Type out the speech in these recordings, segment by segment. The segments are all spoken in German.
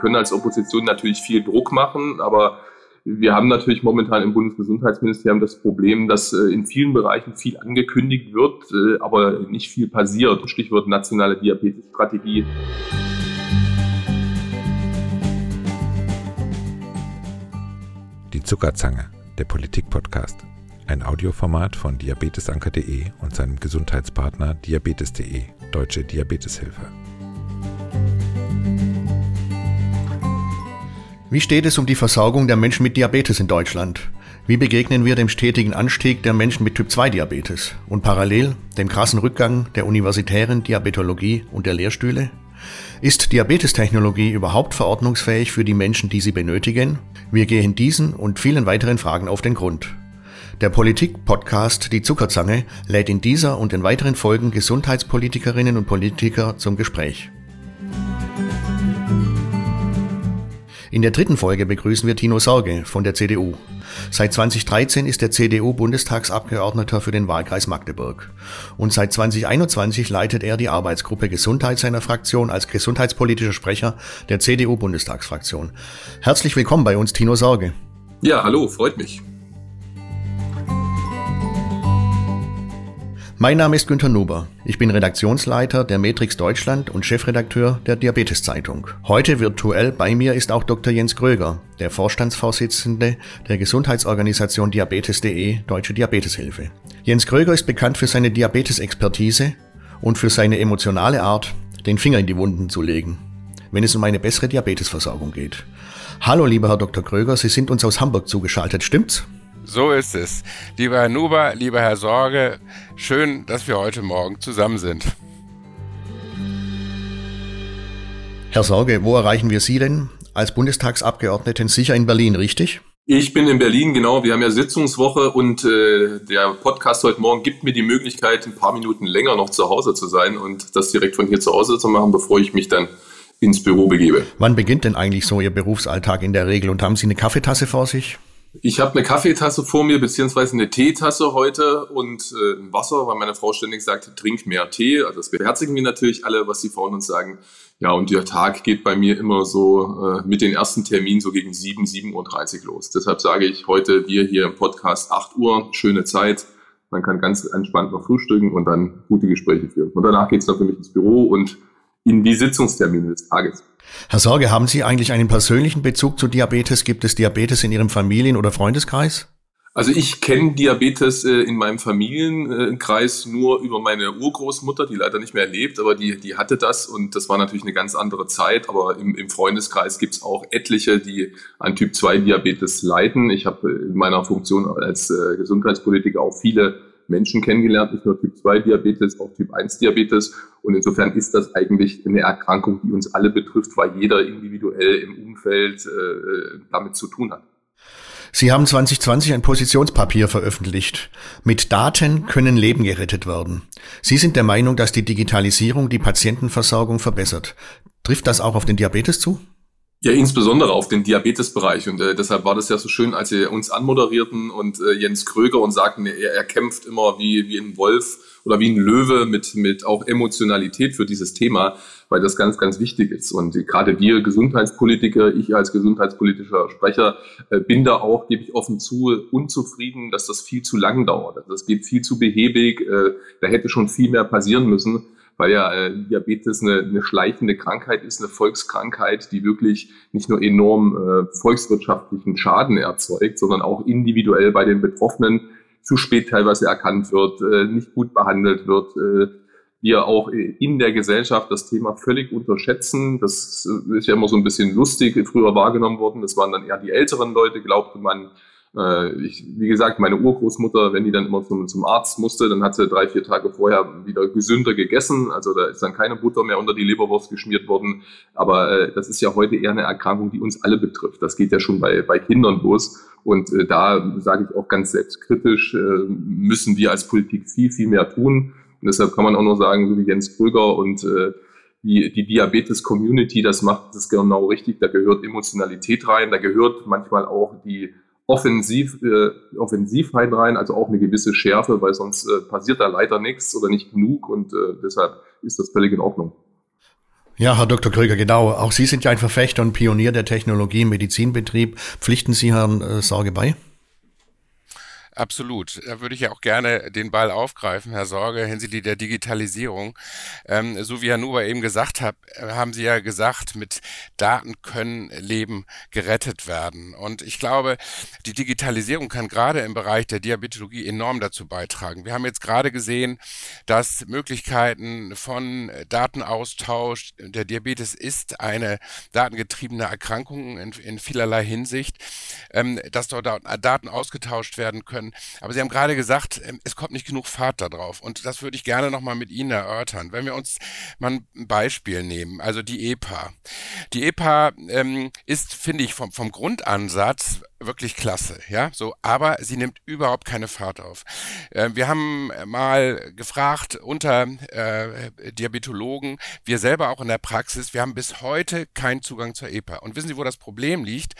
können als Opposition natürlich viel Druck machen, aber wir haben natürlich momentan im Bundesgesundheitsministerium das Problem, dass äh, in vielen Bereichen viel angekündigt wird, äh, aber nicht viel passiert. Stichwort nationale Diabetesstrategie. Die Zuckerzange, der Politik-Podcast. Ein Audioformat von diabetesanker.de und seinem Gesundheitspartner diabetes.de, Deutsche Diabeteshilfe. Wie steht es um die Versorgung der Menschen mit Diabetes in Deutschland? Wie begegnen wir dem stetigen Anstieg der Menschen mit Typ-2-Diabetes und parallel dem krassen Rückgang der universitären Diabetologie und der Lehrstühle? Ist Diabetestechnologie überhaupt verordnungsfähig für die Menschen, die sie benötigen? Wir gehen diesen und vielen weiteren Fragen auf den Grund. Der Politik-Podcast Die Zuckerzange lädt in dieser und in weiteren Folgen Gesundheitspolitikerinnen und Politiker zum Gespräch. In der dritten Folge begrüßen wir Tino Sorge von der CDU. Seit 2013 ist der CDU-Bundestagsabgeordneter für den Wahlkreis Magdeburg. Und seit 2021 leitet er die Arbeitsgruppe Gesundheit seiner Fraktion als gesundheitspolitischer Sprecher der CDU-Bundestagsfraktion. Herzlich willkommen bei uns, Tino Sorge. Ja, hallo, freut mich. Mein Name ist Günter Nuber. Ich bin Redaktionsleiter der Matrix Deutschland und Chefredakteur der Diabetes Zeitung. Heute virtuell bei mir ist auch Dr. Jens Gröger, der Vorstandsvorsitzende der Gesundheitsorganisation Diabetes.de Deutsche Diabeteshilfe. Jens Gröger ist bekannt für seine Diabetesexpertise und für seine emotionale Art, den Finger in die Wunden zu legen, wenn es um eine bessere Diabetesversorgung geht. Hallo, lieber Herr Dr. Gröger, Sie sind uns aus Hamburg zugeschaltet, stimmt's? So ist es. Lieber Herr Nuber, lieber Herr Sorge, schön, dass wir heute Morgen zusammen sind. Herr Sorge, wo erreichen wir Sie denn als Bundestagsabgeordneten? Sicher in Berlin, richtig? Ich bin in Berlin, genau. Wir haben ja Sitzungswoche und äh, der Podcast heute Morgen gibt mir die Möglichkeit, ein paar Minuten länger noch zu Hause zu sein und das direkt von hier zu Hause zu machen, bevor ich mich dann ins Büro begebe. Wann beginnt denn eigentlich so Ihr Berufsalltag in der Regel und haben Sie eine Kaffeetasse vor sich? Ich habe eine Kaffeetasse vor mir, beziehungsweise eine Teetasse heute und äh, ein Wasser, weil meine Frau ständig sagt, trink mehr Tee. Also das beherzigen wir natürlich alle, was die Frauen uns sagen. Ja, und der Tag geht bei mir immer so äh, mit den ersten Terminen so gegen 7, 7.30 Uhr los. Deshalb sage ich heute wir hier im Podcast 8 Uhr, schöne Zeit. Man kann ganz entspannt noch frühstücken und dann gute Gespräche führen. Und danach geht's dann für mich ins Büro und in die Sitzungstermine des Tages. Herr Sorge, haben Sie eigentlich einen persönlichen Bezug zu Diabetes? Gibt es Diabetes in Ihrem Familien- oder Freundeskreis? Also ich kenne Diabetes äh, in meinem Familienkreis nur über meine Urgroßmutter, die leider nicht mehr lebt, aber die, die hatte das und das war natürlich eine ganz andere Zeit. Aber im, im Freundeskreis gibt es auch etliche, die an Typ 2 Diabetes leiden. Ich habe in meiner Funktion als äh, Gesundheitspolitiker auch viele Menschen kennengelernt, nicht nur Typ 2 Diabetes, auch Typ 1 Diabetes. Und insofern ist das eigentlich eine Erkrankung, die uns alle betrifft, weil jeder individuell im Umfeld äh, damit zu tun hat. Sie haben 2020 ein Positionspapier veröffentlicht. Mit Daten können Leben gerettet werden. Sie sind der Meinung, dass die Digitalisierung die Patientenversorgung verbessert. Trifft das auch auf den Diabetes zu? Ja, insbesondere auf den Diabetesbereich. Und äh, deshalb war das ja so schön, als Sie uns anmoderierten und äh, Jens Kröger und sagten, er, er kämpft immer wie, wie ein Wolf oder wie ein Löwe mit, mit auch Emotionalität für dieses Thema, weil das ganz, ganz wichtig ist. Und gerade wir Gesundheitspolitiker, ich als gesundheitspolitischer Sprecher, äh, bin da auch, gebe ich offen zu, unzufrieden, dass das viel zu lang dauert. Das geht viel zu behäbig. Äh, da hätte schon viel mehr passieren müssen weil ja äh, Diabetes eine, eine schleichende Krankheit ist, eine Volkskrankheit, die wirklich nicht nur enorm äh, volkswirtschaftlichen Schaden erzeugt, sondern auch individuell bei den Betroffenen zu spät teilweise erkannt wird, äh, nicht gut behandelt wird. Äh, wir auch in der Gesellschaft das Thema völlig unterschätzen. Das ist ja immer so ein bisschen lustig früher wahrgenommen worden. Das waren dann eher die älteren Leute, glaubte man, äh, ich, wie gesagt, meine Urgroßmutter, wenn die dann immer zum, zum Arzt musste, dann hat sie drei, vier Tage vorher wieder gesünder gegessen. Also da ist dann keine Butter mehr unter die Leberwurst geschmiert worden. Aber äh, das ist ja heute eher eine Erkrankung, die uns alle betrifft. Das geht ja schon bei, bei Kindern los. Und äh, da sage ich auch ganz selbstkritisch, äh, müssen wir als Politik viel, viel mehr tun. Und deshalb kann man auch nur sagen, so wie Jens Kröger und äh, die, die Diabetes-Community, das macht das genau richtig. Da gehört Emotionalität rein, da gehört manchmal auch die Offensiv, äh, Offensivheit rein, also auch eine gewisse Schärfe, weil sonst äh, passiert da leider nichts oder nicht genug und äh, deshalb ist das völlig in Ordnung. Ja, Herr Dr. Kröger, genau. Auch Sie sind ja ein Verfechter und Pionier der Technologie im Medizinbetrieb. Pflichten Sie Herrn äh, Sorge bei? Absolut. Da würde ich ja auch gerne den Ball aufgreifen, Herr Sorge, hinsichtlich der Digitalisierung. Ähm, so wie Herr Nuber eben gesagt hat, äh, haben Sie ja gesagt, mit Daten können Leben gerettet werden. Und ich glaube, die Digitalisierung kann gerade im Bereich der Diabetologie enorm dazu beitragen. Wir haben jetzt gerade gesehen, dass Möglichkeiten von Datenaustausch, der Diabetes ist eine datengetriebene Erkrankung in, in vielerlei Hinsicht, ähm, dass dort Daten ausgetauscht werden können können. Aber Sie haben gerade gesagt, ähm, es kommt nicht genug Fahrt da drauf. Und das würde ich gerne nochmal mit Ihnen erörtern. Wenn wir uns mal ein Beispiel nehmen, also die EPA. Die EPA ähm, ist, finde ich, vom, vom Grundansatz wirklich klasse, ja, so, aber sie nimmt überhaupt keine Fahrt auf. Äh, wir haben mal gefragt unter äh, Diabetologen, wir selber auch in der Praxis, wir haben bis heute keinen Zugang zur EPA. Und wissen Sie, wo das Problem liegt?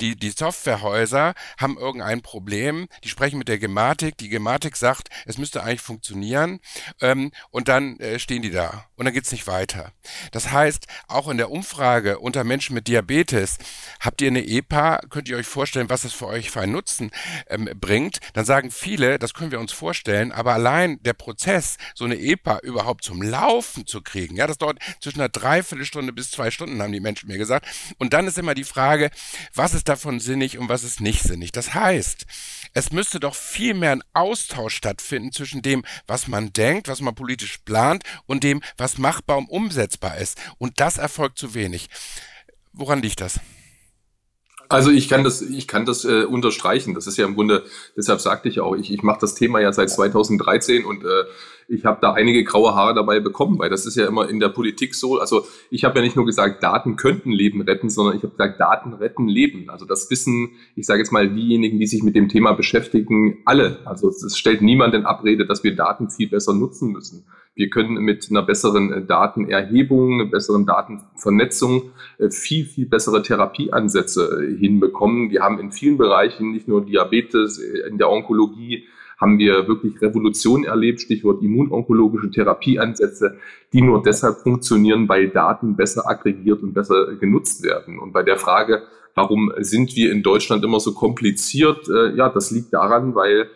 Die, die Softwarehäuser haben irgendein Problem, die sprechen mit der Gematik, die Gematik sagt, es müsste eigentlich funktionieren ähm, und dann äh, stehen die da und dann geht's nicht weiter. Das heißt, auch in der Umfrage unter Menschen mit Diabetes, habt ihr eine EPA, könnt ihr euch vorstellen, vorstellen, was es für euch für einen Nutzen ähm, bringt, dann sagen viele, das können wir uns vorstellen, aber allein der Prozess, so eine EPA überhaupt zum Laufen zu kriegen, ja, das dauert zwischen einer Dreiviertelstunde bis zwei Stunden, haben die Menschen mir gesagt. Und dann ist immer die Frage, was ist davon sinnig und was ist nicht sinnig. Das heißt, es müsste doch viel mehr ein Austausch stattfinden zwischen dem, was man denkt, was man politisch plant und dem, was machbar und umsetzbar ist. Und das erfolgt zu wenig. Woran liegt das? Also ich kann das, ich kann das äh, unterstreichen. Das ist ja im Grunde, deshalb sagte ich auch, ich, ich mache das Thema ja seit 2013 und äh, ich habe da einige graue Haare dabei bekommen, weil das ist ja immer in der Politik so. Also ich habe ja nicht nur gesagt, Daten könnten Leben retten, sondern ich habe gesagt, Daten retten Leben. Also das wissen, ich sage jetzt mal, diejenigen, die sich mit dem Thema beschäftigen, alle. Also es stellt niemand in Abrede, dass wir Daten viel besser nutzen müssen. Wir können mit einer besseren äh, Datenerhebung, einer besseren Datenvernetzung äh, viel, viel bessere Therapieansätze äh, hinbekommen. Wir haben in vielen Bereichen, nicht nur Diabetes, in der Onkologie, haben wir wirklich Revolution erlebt, Stichwort immunonkologische Therapieansätze, die nur deshalb funktionieren, weil Daten besser aggregiert und besser genutzt werden. Und bei der Frage, warum sind wir in Deutschland immer so kompliziert, ja, das liegt daran, weil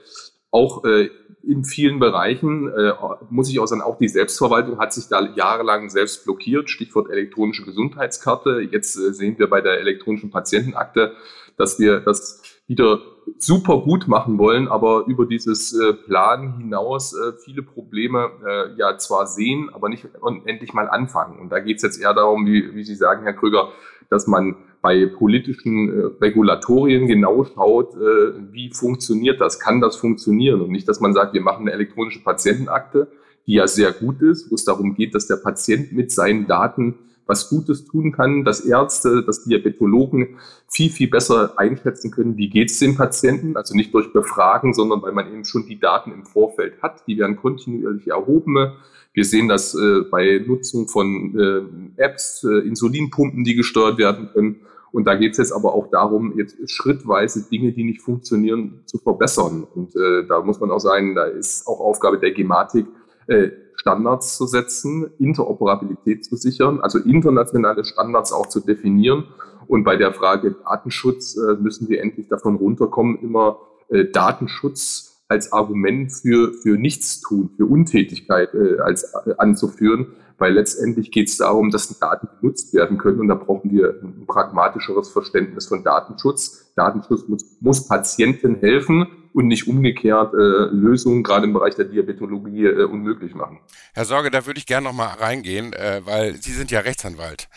auch äh, in vielen Bereichen, äh, muss ich auch sagen, auch die Selbstverwaltung hat sich da jahrelang selbst blockiert. Stichwort elektronische Gesundheitskarte. Jetzt äh, sehen wir bei der elektronischen Patientenakte, dass wir das wieder super gut machen wollen, aber über dieses äh, Plan hinaus äh, viele Probleme äh, ja zwar sehen, aber nicht endlich mal anfangen. Und da geht es jetzt eher darum, wie, wie Sie sagen, Herr Krüger, dass man bei politischen äh, Regulatorien genau schaut, äh, wie funktioniert das, kann das funktionieren und nicht, dass man sagt, wir machen eine elektronische Patientenakte, die ja sehr gut ist, wo es darum geht, dass der Patient mit seinen Daten was Gutes tun kann, dass Ärzte, dass Diabetologen viel, viel besser einschätzen können, wie geht es dem Patienten. Also nicht durch Befragen, sondern weil man eben schon die Daten im Vorfeld hat. Die werden kontinuierlich erhoben. Wir sehen das äh, bei Nutzung von äh, Apps, äh, Insulinpumpen, die gesteuert werden können. Und da geht es jetzt aber auch darum, jetzt schrittweise Dinge, die nicht funktionieren, zu verbessern. Und äh, da muss man auch sagen, da ist auch Aufgabe der Gematik, äh, Standards zu setzen, Interoperabilität zu sichern, also internationale Standards auch zu definieren. Und bei der Frage Datenschutz äh, müssen wir endlich davon runterkommen, immer äh, Datenschutz als Argument für, für Nichtstun, für Untätigkeit äh, als, äh, anzuführen, weil letztendlich geht es darum, dass Daten genutzt werden können und da brauchen wir ein pragmatischeres Verständnis von Datenschutz. Datenschutz muss, muss Patienten helfen und nicht umgekehrt äh, Lösungen gerade im Bereich der Diabetologie äh, unmöglich machen. Herr Sorge, da würde ich gerne noch mal reingehen, äh, weil Sie sind ja Rechtsanwalt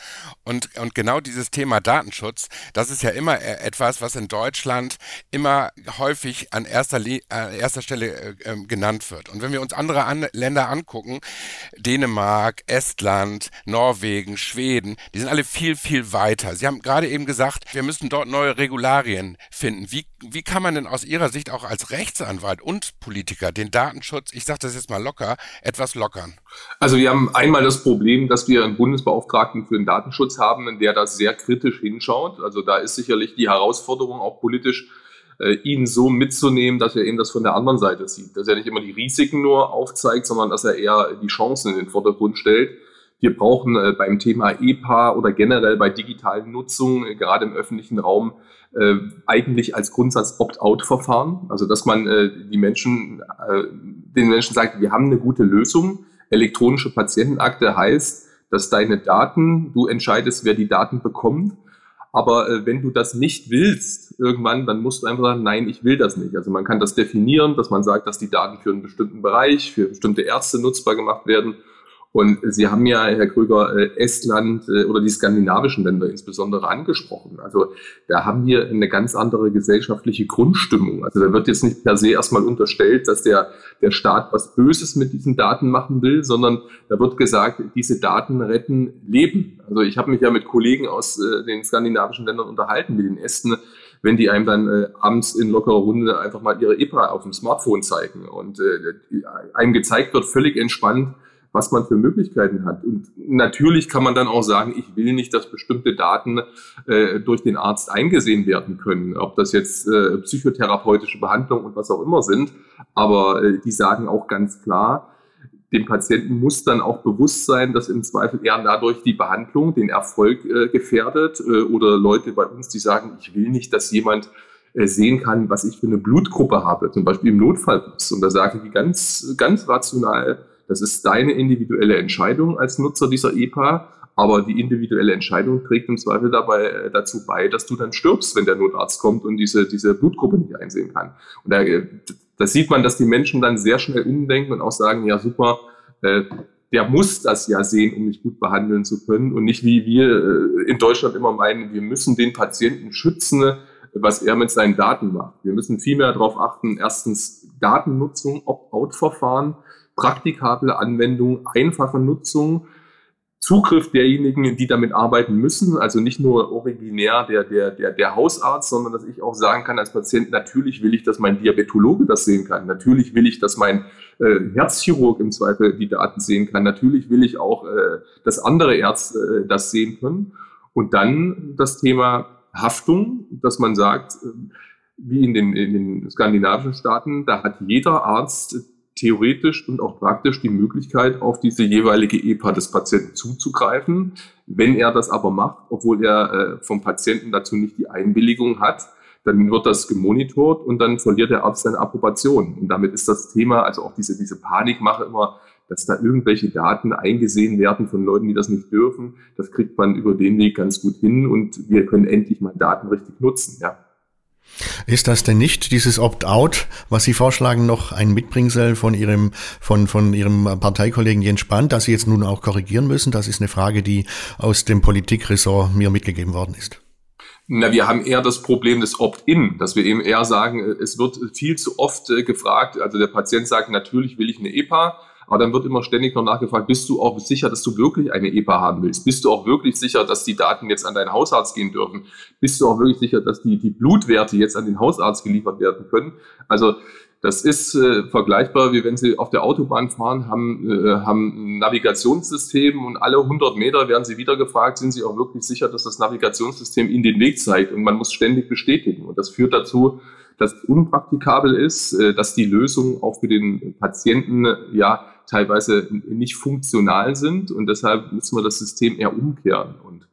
und und genau dieses Thema Datenschutz, das ist ja immer äh, etwas, was in Deutschland immer häufig an erster an erster Stelle äh, ähm, genannt wird. Und wenn wir uns andere an Länder angucken, Dänemark, Estland, Norwegen, Schweden, die sind alle viel viel weiter. Sie haben gerade eben gesagt, wir müssen dort neue Regularien finden. Wie wie kann man denn aus Ihrer Sicht auch auch als Rechtsanwalt und Politiker den Datenschutz, ich sage das jetzt mal locker, etwas lockern? Also wir haben einmal das Problem, dass wir einen Bundesbeauftragten für den Datenschutz haben, der da sehr kritisch hinschaut. Also da ist sicherlich die Herausforderung auch politisch, äh, ihn so mitzunehmen, dass er eben das von der anderen Seite sieht. Dass er nicht immer die Risiken nur aufzeigt, sondern dass er eher die Chancen in den Vordergrund stellt wir brauchen äh, beim Thema EPA oder generell bei digitalen Nutzung, äh, gerade im öffentlichen Raum, äh, eigentlich als Grundsatz Opt-out-Verfahren. Also dass man äh, die Menschen, äh, den Menschen sagt, wir haben eine gute Lösung. Elektronische Patientenakte heißt, dass deine Daten, du entscheidest, wer die Daten bekommt. Aber äh, wenn du das nicht willst, irgendwann, dann musst du einfach sagen, nein, ich will das nicht. Also man kann das definieren, dass man sagt, dass die Daten für einen bestimmten Bereich, für bestimmte Ärzte nutzbar gemacht werden und Sie haben ja, Herr Krüger, äh, Estland äh, oder die skandinavischen Länder insbesondere angesprochen. Also da haben wir eine ganz andere gesellschaftliche Grundstimmung. Also da wird jetzt nicht per se erstmal unterstellt, dass der, der Staat was Böses mit diesen Daten machen will, sondern da wird gesagt, diese Daten retten Leben. Also ich habe mich ja mit Kollegen aus äh, den skandinavischen Ländern unterhalten, mit den Esten, wenn die einem dann äh, abends in lockerer Runde einfach mal ihre EPA auf dem Smartphone zeigen und äh, einem gezeigt wird, völlig entspannt, was man für Möglichkeiten hat. Und natürlich kann man dann auch sagen, ich will nicht, dass bestimmte Daten äh, durch den Arzt eingesehen werden können, ob das jetzt äh, psychotherapeutische Behandlung und was auch immer sind. Aber äh, die sagen auch ganz klar, dem Patienten muss dann auch bewusst sein, dass im Zweifel er dadurch die Behandlung, den Erfolg äh, gefährdet äh, oder Leute bei uns, die sagen, ich will nicht, dass jemand äh, sehen kann, was ich für eine Blutgruppe habe, zum Beispiel im Notfallbus. Und da sagen die ganz, ganz rational, das ist deine individuelle Entscheidung als Nutzer dieser EPA, aber die individuelle Entscheidung trägt im Zweifel dabei äh, dazu bei, dass du dann stirbst, wenn der Notarzt kommt und diese, diese Blutgruppe nicht einsehen kann. Und da, äh, da sieht man, dass die Menschen dann sehr schnell umdenken und auch sagen, ja super, äh, der muss das ja sehen, um mich gut behandeln zu können und nicht wie wir äh, in Deutschland immer meinen, wir müssen den Patienten schützen, was er mit seinen Daten macht. Wir müssen viel mehr darauf achten, erstens Datennutzung, Opt-out-Verfahren, praktikable Anwendung, einfache Nutzung, Zugriff derjenigen, die damit arbeiten müssen, also nicht nur originär der, der, der, der Hausarzt, sondern dass ich auch sagen kann als Patient, natürlich will ich, dass mein Diabetologe das sehen kann, natürlich will ich, dass mein äh, Herzchirurg im Zweifel die Daten sehen kann, natürlich will ich auch, äh, dass andere Ärzte äh, das sehen können. Und dann das Thema Haftung, dass man sagt, äh, wie in den, in den skandinavischen Staaten, da hat jeder Arzt theoretisch und auch praktisch die Möglichkeit, auf diese jeweilige EPA des Patienten zuzugreifen. Wenn er das aber macht, obwohl er äh, vom Patienten dazu nicht die Einwilligung hat, dann wird das gemonitort und dann verliert der Arzt seine Approbation. Und damit ist das Thema, also auch diese, diese Panikmache immer, dass da irgendwelche Daten eingesehen werden von Leuten, die das nicht dürfen, das kriegt man über den Weg ganz gut hin und wir können endlich mal Daten richtig nutzen, ja. Ist das denn nicht dieses Opt-out, was Sie vorschlagen, noch ein Mitbringsel von Ihrem, von, von Ihrem Parteikollegen Jens Spahn, das Sie jetzt nun auch korrigieren müssen? Das ist eine Frage, die aus dem Politikressort mir mitgegeben worden ist. Na, wir haben eher das Problem des Opt-in, dass wir eben eher sagen, es wird viel zu oft äh, gefragt, also der Patient sagt, natürlich will ich eine EPA, aber dann wird immer ständig noch nachgefragt, bist du auch sicher, dass du wirklich eine EPA haben willst? Bist du auch wirklich sicher, dass die Daten jetzt an deinen Hausarzt gehen dürfen? Bist du auch wirklich sicher, dass die, die Blutwerte jetzt an den Hausarzt geliefert werden können? Also das ist äh, vergleichbar, wie wenn Sie auf der Autobahn fahren, haben, äh, haben ein Navigationssystem und alle 100 Meter werden Sie wieder gefragt, sind Sie auch wirklich sicher, dass das Navigationssystem Ihnen den Weg zeigt? Und man muss ständig bestätigen. Und das führt dazu, dass es unpraktikabel ist, äh, dass die Lösungen auch für den Patienten ja teilweise nicht funktional sind und deshalb müssen wir das System eher umkehren. Und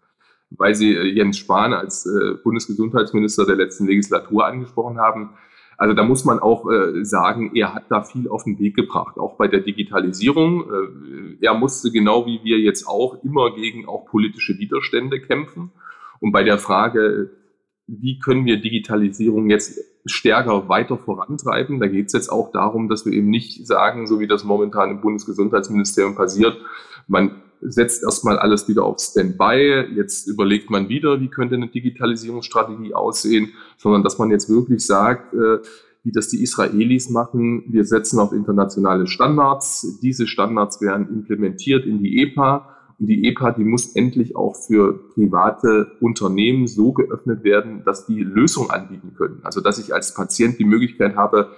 weil Sie äh, Jens Spahn als äh, Bundesgesundheitsminister der letzten Legislatur angesprochen haben, also da muss man auch äh, sagen, er hat da viel auf den Weg gebracht, auch bei der Digitalisierung. Er musste genau wie wir jetzt auch immer gegen auch politische Widerstände kämpfen. Und bei der Frage, wie können wir Digitalisierung jetzt stärker weiter vorantreiben. Da geht es jetzt auch darum, dass wir eben nicht sagen, so wie das momentan im Bundesgesundheitsministerium passiert, man setzt erstmal alles wieder auf Standby, jetzt überlegt man wieder, wie könnte eine Digitalisierungsstrategie aussehen, sondern dass man jetzt wirklich sagt, äh, wie das die Israelis machen, wir setzen auf internationale Standards, diese Standards werden implementiert in die EPA und die EPA, die muss endlich auch für private Unternehmen so geöffnet werden, dass die Lösung anbieten können. Also dass ich als Patient die Möglichkeit habe,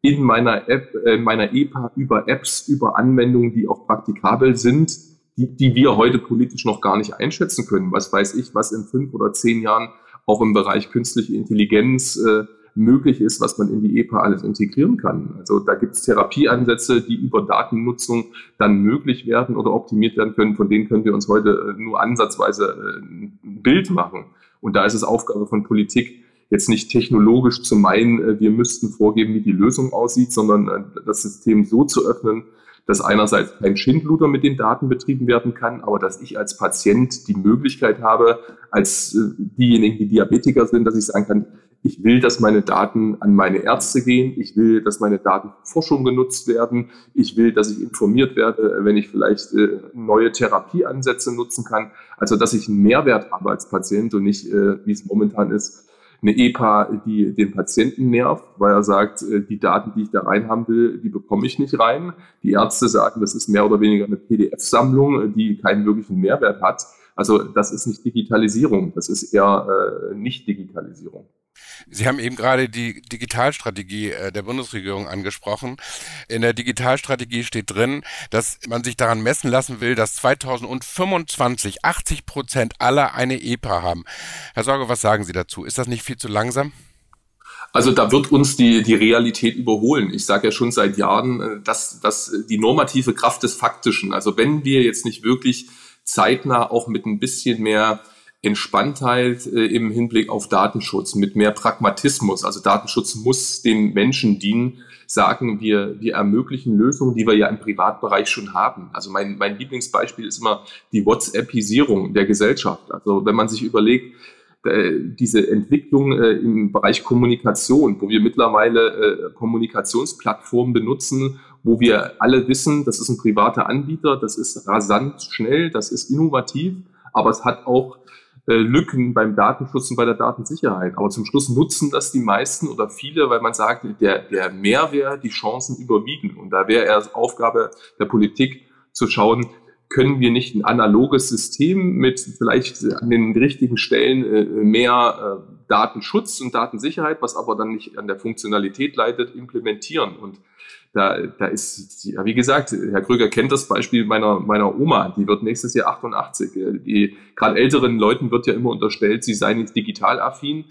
in meiner App, in äh, meiner EPA über Apps, über Anwendungen, die auch praktikabel sind, die, die wir heute politisch noch gar nicht einschätzen können. Was weiß ich, was in fünf oder zehn Jahren auch im Bereich künstliche Intelligenz äh, möglich ist, was man in die EPA alles integrieren kann. Also da gibt es Therapieansätze, die über Datennutzung dann möglich werden oder optimiert werden können. Von denen können wir uns heute äh, nur ansatzweise äh, ein Bild machen. Und da ist es Aufgabe von Politik, jetzt nicht technologisch zu meinen, äh, wir müssten vorgeben, wie die Lösung aussieht, sondern das System so zu öffnen, dass einerseits kein Schindluder mit den Daten betrieben werden kann, aber dass ich als Patient die Möglichkeit habe, als diejenigen, die Diabetiker sind, dass ich sagen kann, ich will, dass meine Daten an meine Ärzte gehen. Ich will, dass meine Daten für Forschung genutzt werden. Ich will, dass ich informiert werde, wenn ich vielleicht äh, neue Therapieansätze nutzen kann. Also, dass ich einen Mehrwert habe als Patient und nicht, äh, wie es momentan ist, eine EPA, die den Patienten nervt, weil er sagt, äh, die Daten, die ich da rein haben will, die bekomme ich nicht rein. Die Ärzte sagen, das ist mehr oder weniger eine PDF-Sammlung, die keinen wirklichen Mehrwert hat. Also das ist nicht Digitalisierung, das ist eher äh, nicht Digitalisierung. Sie haben eben gerade die Digitalstrategie äh, der Bundesregierung angesprochen. In der Digitalstrategie steht drin, dass man sich daran messen lassen will, dass 2025 80 Prozent aller eine EPA haben. Herr Sorge, was sagen Sie dazu? Ist das nicht viel zu langsam? Also da wird uns die, die Realität überholen. Ich sage ja schon seit Jahren, äh, dass, dass die normative Kraft des Faktischen, also wenn wir jetzt nicht wirklich zeitnah auch mit ein bisschen mehr Entspanntheit äh, im Hinblick auf Datenschutz, mit mehr Pragmatismus. Also Datenschutz muss den Menschen dienen, sagen wir, wir ermöglichen Lösungen, die wir ja im Privatbereich schon haben. Also mein, mein Lieblingsbeispiel ist immer die WhatsAppisierung der Gesellschaft. Also wenn man sich überlegt, äh, diese Entwicklung äh, im Bereich Kommunikation, wo wir mittlerweile äh, Kommunikationsplattformen benutzen, wo wir alle wissen, das ist ein privater Anbieter, das ist rasant schnell, das ist innovativ, aber es hat auch äh, Lücken beim Datenschutz und bei der Datensicherheit. Aber zum Schluss nutzen das die meisten oder viele, weil man sagt, der, der Mehrwert, die Chancen überwiegen. Und da wäre erst Aufgabe der Politik zu schauen, können wir nicht ein analoges System mit vielleicht an den richtigen Stellen äh, mehr äh, Datenschutz und Datensicherheit, was aber dann nicht an der Funktionalität leidet, implementieren. Und da, da ist, ja, wie gesagt, Herr Krüger kennt das Beispiel meiner, meiner Oma, die wird nächstes Jahr 88. Die gerade älteren Leuten wird ja immer unterstellt, sie seien nicht digital affin.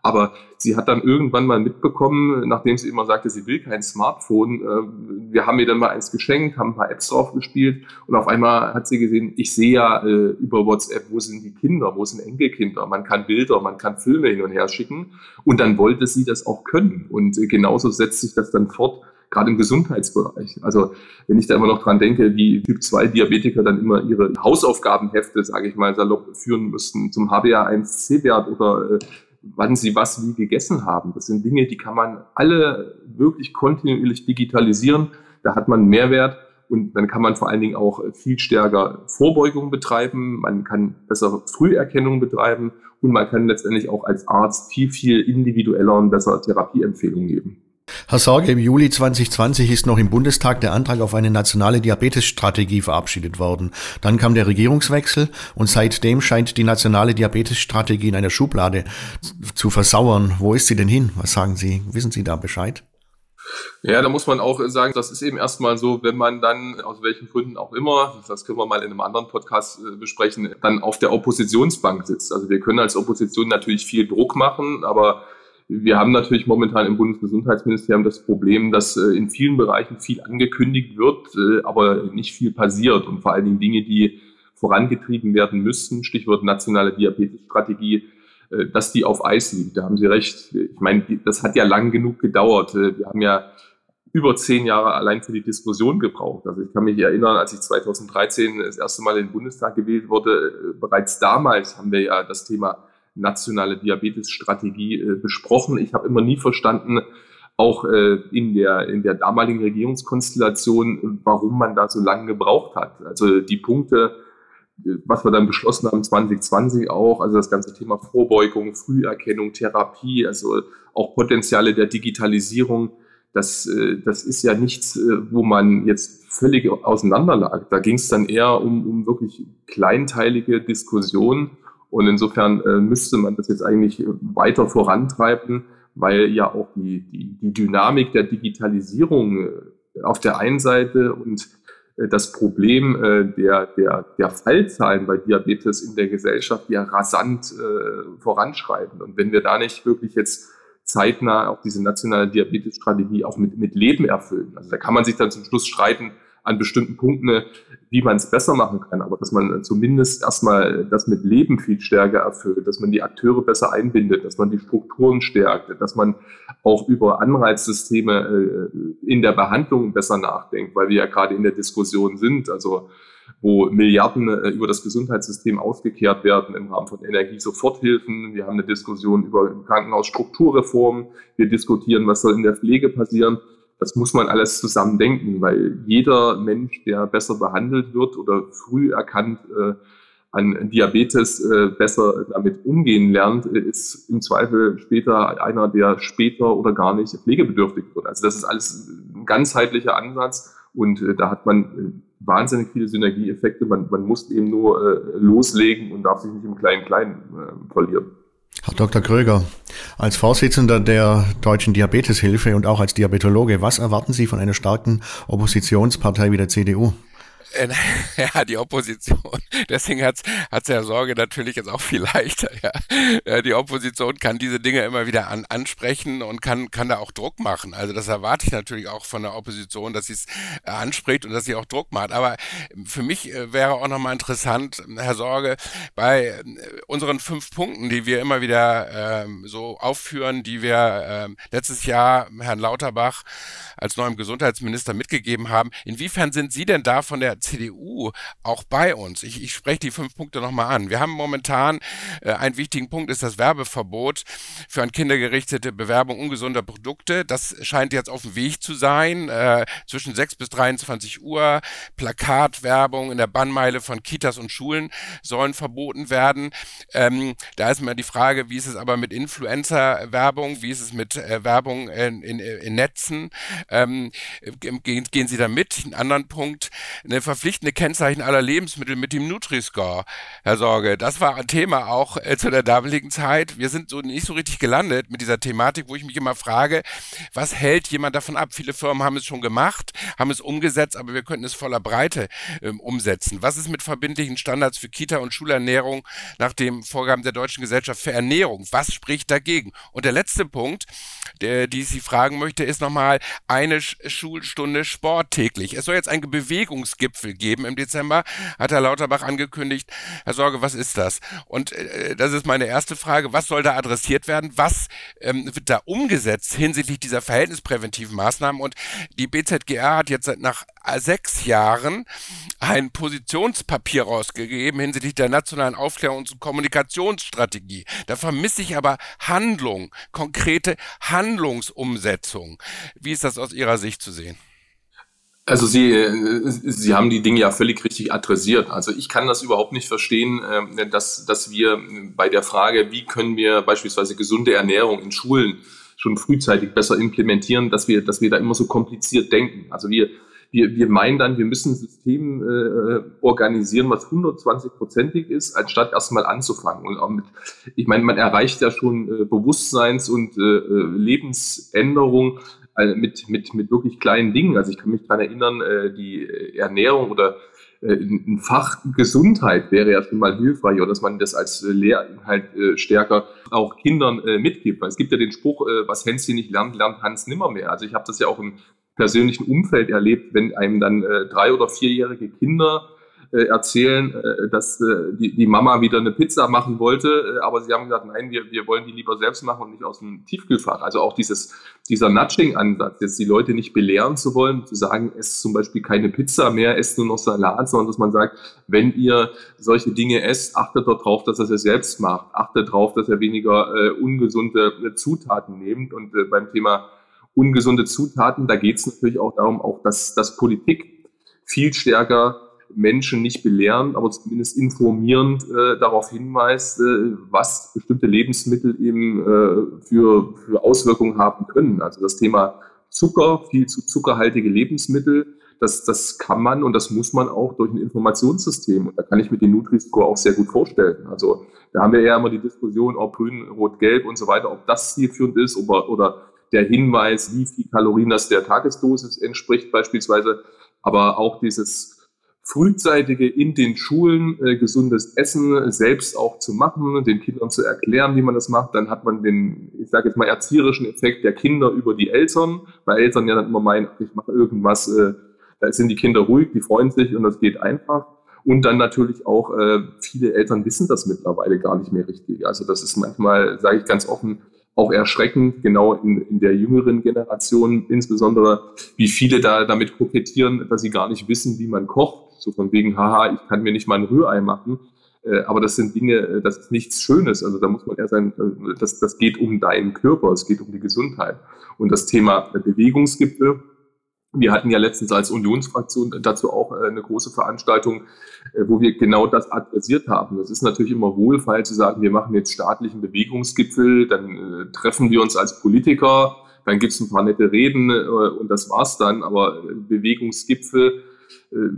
Aber sie hat dann irgendwann mal mitbekommen, nachdem sie immer sagte, sie will kein Smartphone, äh, wir haben ihr dann mal eins geschenkt, haben ein paar Apps drauf gespielt und auf einmal hat sie gesehen, ich sehe ja äh, über WhatsApp, wo sind die Kinder, wo sind Enkelkinder, man kann Bilder, man kann Filme hin und her schicken und dann wollte sie das auch können und äh, genauso setzt sich das dann fort gerade im Gesundheitsbereich. Also wenn ich da immer noch dran denke, wie Typ 2 Diabetiker dann immer ihre Hausaufgabenhefte, sage ich mal, salopp führen müssten zum HbA1c-Wert oder äh, wann sie was wie gegessen haben. Das sind Dinge, die kann man alle wirklich kontinuierlich digitalisieren. Da hat man Mehrwert und dann kann man vor allen Dingen auch viel stärker Vorbeugung betreiben. Man kann besser Früherkennung betreiben und man kann letztendlich auch als Arzt viel, viel individueller und besser Therapieempfehlungen geben. Herr Sorge, im Juli 2020 ist noch im Bundestag der Antrag auf eine nationale Diabetesstrategie verabschiedet worden. Dann kam der Regierungswechsel und seitdem scheint die nationale Diabetesstrategie in einer Schublade zu versauern. Wo ist sie denn hin? Was sagen Sie? Wissen Sie da Bescheid? Ja, da muss man auch sagen, das ist eben erstmal so, wenn man dann, aus welchen Gründen auch immer, das können wir mal in einem anderen Podcast äh, besprechen, dann auf der Oppositionsbank sitzt. Also wir können als Opposition natürlich viel Druck machen, aber wir haben natürlich momentan im Bundesgesundheitsministerium das Problem, dass äh, in vielen Bereichen viel angekündigt wird, äh, aber nicht viel passiert und vor allen Dingen Dinge, die vorangetrieben werden müssen, Stichwort nationale Diabetesstrategie, äh, dass die auf Eis liegt. Da haben Sie recht. Ich meine, das hat ja lang genug gedauert. Wir haben ja über zehn Jahre allein für die Diskussion gebraucht. Also ich kann mich erinnern, als ich 2013 das erste Mal in den Bundestag gewählt wurde, bereits damals haben wir ja das Thema nationale Diabetesstrategie äh, besprochen. Ich habe immer nie verstanden, auch äh, in, der, in der damaligen Regierungskonstellation, warum man da so lange gebraucht hat. Also die Punkte, äh, was wir dann beschlossen haben 2020 auch, also das ganze Thema Vorbeugung, Früherkennung, Therapie, also auch Potenziale der Digitalisierung, das, äh, das ist ja nichts, äh, wo man jetzt völlig auseinanderlag. Da ging es dann eher um, um wirklich kleinteilige Diskussionen und insofern äh, müsste man das jetzt eigentlich weiter vorantreiben, weil ja auch die, die, die Dynamik der Digitalisierung äh, auf der einen Seite und äh, das Problem äh, der, der, der Fallzahlen bei Diabetes in der Gesellschaft ja rasant äh, voranschreiten. Und wenn wir da nicht wirklich jetzt zeitnah auch diese nationale Diabetesstrategie auch mit, mit Leben erfüllen. Also da kann man sich dann zum Schluss streiten an bestimmten Punkten, wie man es besser machen kann, aber dass man zumindest erstmal das mit Leben viel stärker erfüllt, dass man die Akteure besser einbindet, dass man die Strukturen stärkt, dass man auch über Anreizsysteme äh, in der Behandlung besser nachdenkt, weil wir ja gerade in der Diskussion sind. Also wo Milliarden äh, über das Gesundheitssystem ausgekehrt werden im Rahmen von Energiesoforthilfen. Wir haben eine Diskussion über Krankenhausstrukturreform. Wir diskutieren, was soll in der Pflege passieren. Das muss man alles zusammen denken, weil jeder Mensch, der besser behandelt wird oder früh erkannt äh, an Diabetes äh, besser damit umgehen lernt, äh, ist im Zweifel später einer, der später oder gar nicht pflegebedürftig wird. Also das ist alles ein ganzheitlicher Ansatz und äh, da hat man äh, wahnsinnig viele Synergieeffekte. Man, man muss eben nur äh, loslegen und darf sich nicht im Kleinen-Kleinen verlieren. Herr Dr. Kröger, als Vorsitzender der Deutschen Diabeteshilfe und auch als Diabetologe, was erwarten Sie von einer starken Oppositionspartei wie der CDU? Äh, ja, die Opposition. Deswegen hat's hat's ja Sorge natürlich jetzt auch viel leichter. Ja. Die Opposition kann diese Dinge immer wieder an, ansprechen und kann kann da auch Druck machen. Also das erwarte ich natürlich auch von der Opposition, dass sie es äh, anspricht und dass sie auch Druck macht. Aber für mich äh, wäre auch nochmal interessant, Herr Sorge, bei unseren fünf Punkten, die wir immer wieder ähm, so aufführen, die wir ähm, letztes Jahr Herrn Lauterbach als neuem Gesundheitsminister mitgegeben haben, inwiefern sind Sie denn da von der CDU auch bei uns. Ich, ich spreche die fünf Punkte nochmal an. Wir haben momentan äh, einen wichtigen Punkt, ist das Werbeverbot für an Kinder gerichtete Bewerbung ungesunder Produkte. Das scheint jetzt auf dem Weg zu sein. Äh, zwischen 6 bis 23 Uhr Plakatwerbung in der Bannmeile von Kitas und Schulen sollen verboten werden. Ähm, da ist mir die Frage, wie ist es aber mit Influencer-Werbung? Wie ist es mit äh, Werbung in, in, in Netzen? Ähm, gehen, gehen Sie da mit? Ein anderen Punkt, eine verpflichtende Kennzeichen aller Lebensmittel mit dem Nutri-Score, Herr Sorge. Das war ein Thema auch äh, zu der damaligen Zeit. Wir sind so nicht so richtig gelandet mit dieser Thematik, wo ich mich immer frage, was hält jemand davon ab? Viele Firmen haben es schon gemacht, haben es umgesetzt, aber wir könnten es voller Breite ähm, umsetzen. Was ist mit verbindlichen Standards für Kita- und Schulernährung nach dem Vorgaben der Deutschen Gesellschaft für Ernährung? Was spricht dagegen? Und der letzte Punkt, der, die ich Sie fragen möchte, ist nochmal eine Schulstunde Sport täglich. Es soll jetzt eine Bewegungsgipfel Gipfel geben im Dezember, hat Herr Lauterbach angekündigt. Herr Sorge, was ist das? Und äh, das ist meine erste Frage. Was soll da adressiert werden? Was ähm, wird da umgesetzt hinsichtlich dieser verhältnispräventiven Maßnahmen? Und die BZGR hat jetzt nach sechs Jahren ein Positionspapier rausgegeben hinsichtlich der nationalen Aufklärungs- und Kommunikationsstrategie. Da vermisse ich aber Handlung, konkrete Handlungsumsetzung. Wie ist das aus Ihrer Sicht zu sehen? Also Sie, Sie haben die Dinge ja völlig richtig adressiert. Also ich kann das überhaupt nicht verstehen, äh, dass, dass wir bei der Frage, wie können wir beispielsweise gesunde Ernährung in Schulen schon frühzeitig besser implementieren, dass wir, dass wir da immer so kompliziert denken. Also wir, wir, wir meinen dann, wir müssen ein System äh, organisieren, was 120-prozentig ist, anstatt erstmal anzufangen. Und mit, ich meine, man erreicht ja schon äh, Bewusstseins- und äh Lebensänderung also mit, mit, mit wirklich kleinen Dingen. Also ich kann mich daran erinnern, äh, die Ernährung oder äh, ein Fach Gesundheit wäre ja schon mal hilfreich oder dass man das als äh, Lehrinhalt äh, stärker auch Kindern äh, mitgibt. Weil es gibt ja den Spruch, äh, was Hänschen nicht lernt, lernt Hans nimmer mehr. Also ich habe das ja auch im persönlichen Umfeld erlebt, wenn einem dann äh, drei- oder vierjährige Kinder äh, erzählen, äh, dass äh, die, die Mama wieder eine Pizza machen wollte, äh, aber sie haben gesagt, nein, wir, wir wollen die lieber selbst machen und nicht aus dem Tiefkühlfach. Also auch dieses, dieser Nudging-Ansatz, jetzt die Leute nicht belehren zu wollen, zu sagen, esst zum Beispiel keine Pizza mehr, esst nur noch Salat, sondern dass man sagt, wenn ihr solche Dinge esst, achtet darauf, dass er es selbst macht, achtet darauf, dass er weniger äh, ungesunde äh, Zutaten nehmt und äh, beim Thema ungesunde Zutaten, da geht es natürlich auch darum, auch dass, dass Politik viel stärker Menschen nicht belehren, aber zumindest informierend äh, darauf hinweist, äh, was bestimmte Lebensmittel eben äh, für, für Auswirkungen haben können. Also das Thema Zucker, viel zu zuckerhaltige Lebensmittel, das, das kann man und das muss man auch durch ein Informationssystem. Und da kann ich mir den Nutri-Score auch sehr gut vorstellen. Also da haben wir ja immer die Diskussion, ob grün, rot, gelb und so weiter, ob das zielführend ist oder, oder der Hinweis, wie viel Kalorien das der Tagesdosis entspricht beispielsweise. Aber auch dieses frühzeitige in den Schulen äh, gesundes Essen selbst auch zu machen, den Kindern zu erklären, wie man das macht, dann hat man den, ich sage jetzt mal, erzieherischen Effekt der Kinder über die Eltern, weil Eltern ja dann immer meinen, ich mache irgendwas, äh, da sind die Kinder ruhig, die freuen sich und das geht einfach. Und dann natürlich auch, äh, viele Eltern wissen das mittlerweile gar nicht mehr richtig. Also das ist manchmal, sage ich ganz offen, auch erschreckend, genau in, in der jüngeren Generation insbesondere, wie viele da damit kokettieren, dass sie gar nicht wissen, wie man kocht. So von wegen, haha, ich kann mir nicht mal ein Rührei machen. Äh, aber das sind Dinge, äh, das ist nichts Schönes. Also da muss man eher sein, äh, das, das geht um deinen Körper, es geht um die Gesundheit. Und das Thema Bewegungsgipfel, wir hatten ja letztens als Unionsfraktion dazu auch eine große Veranstaltung, wo wir genau das adressiert haben. Das ist natürlich immer wohlfeil zu sagen, wir machen jetzt staatlichen Bewegungsgipfel, dann treffen wir uns als Politiker, dann gibt es ein paar nette Reden und das war's dann. Aber Bewegungsgipfel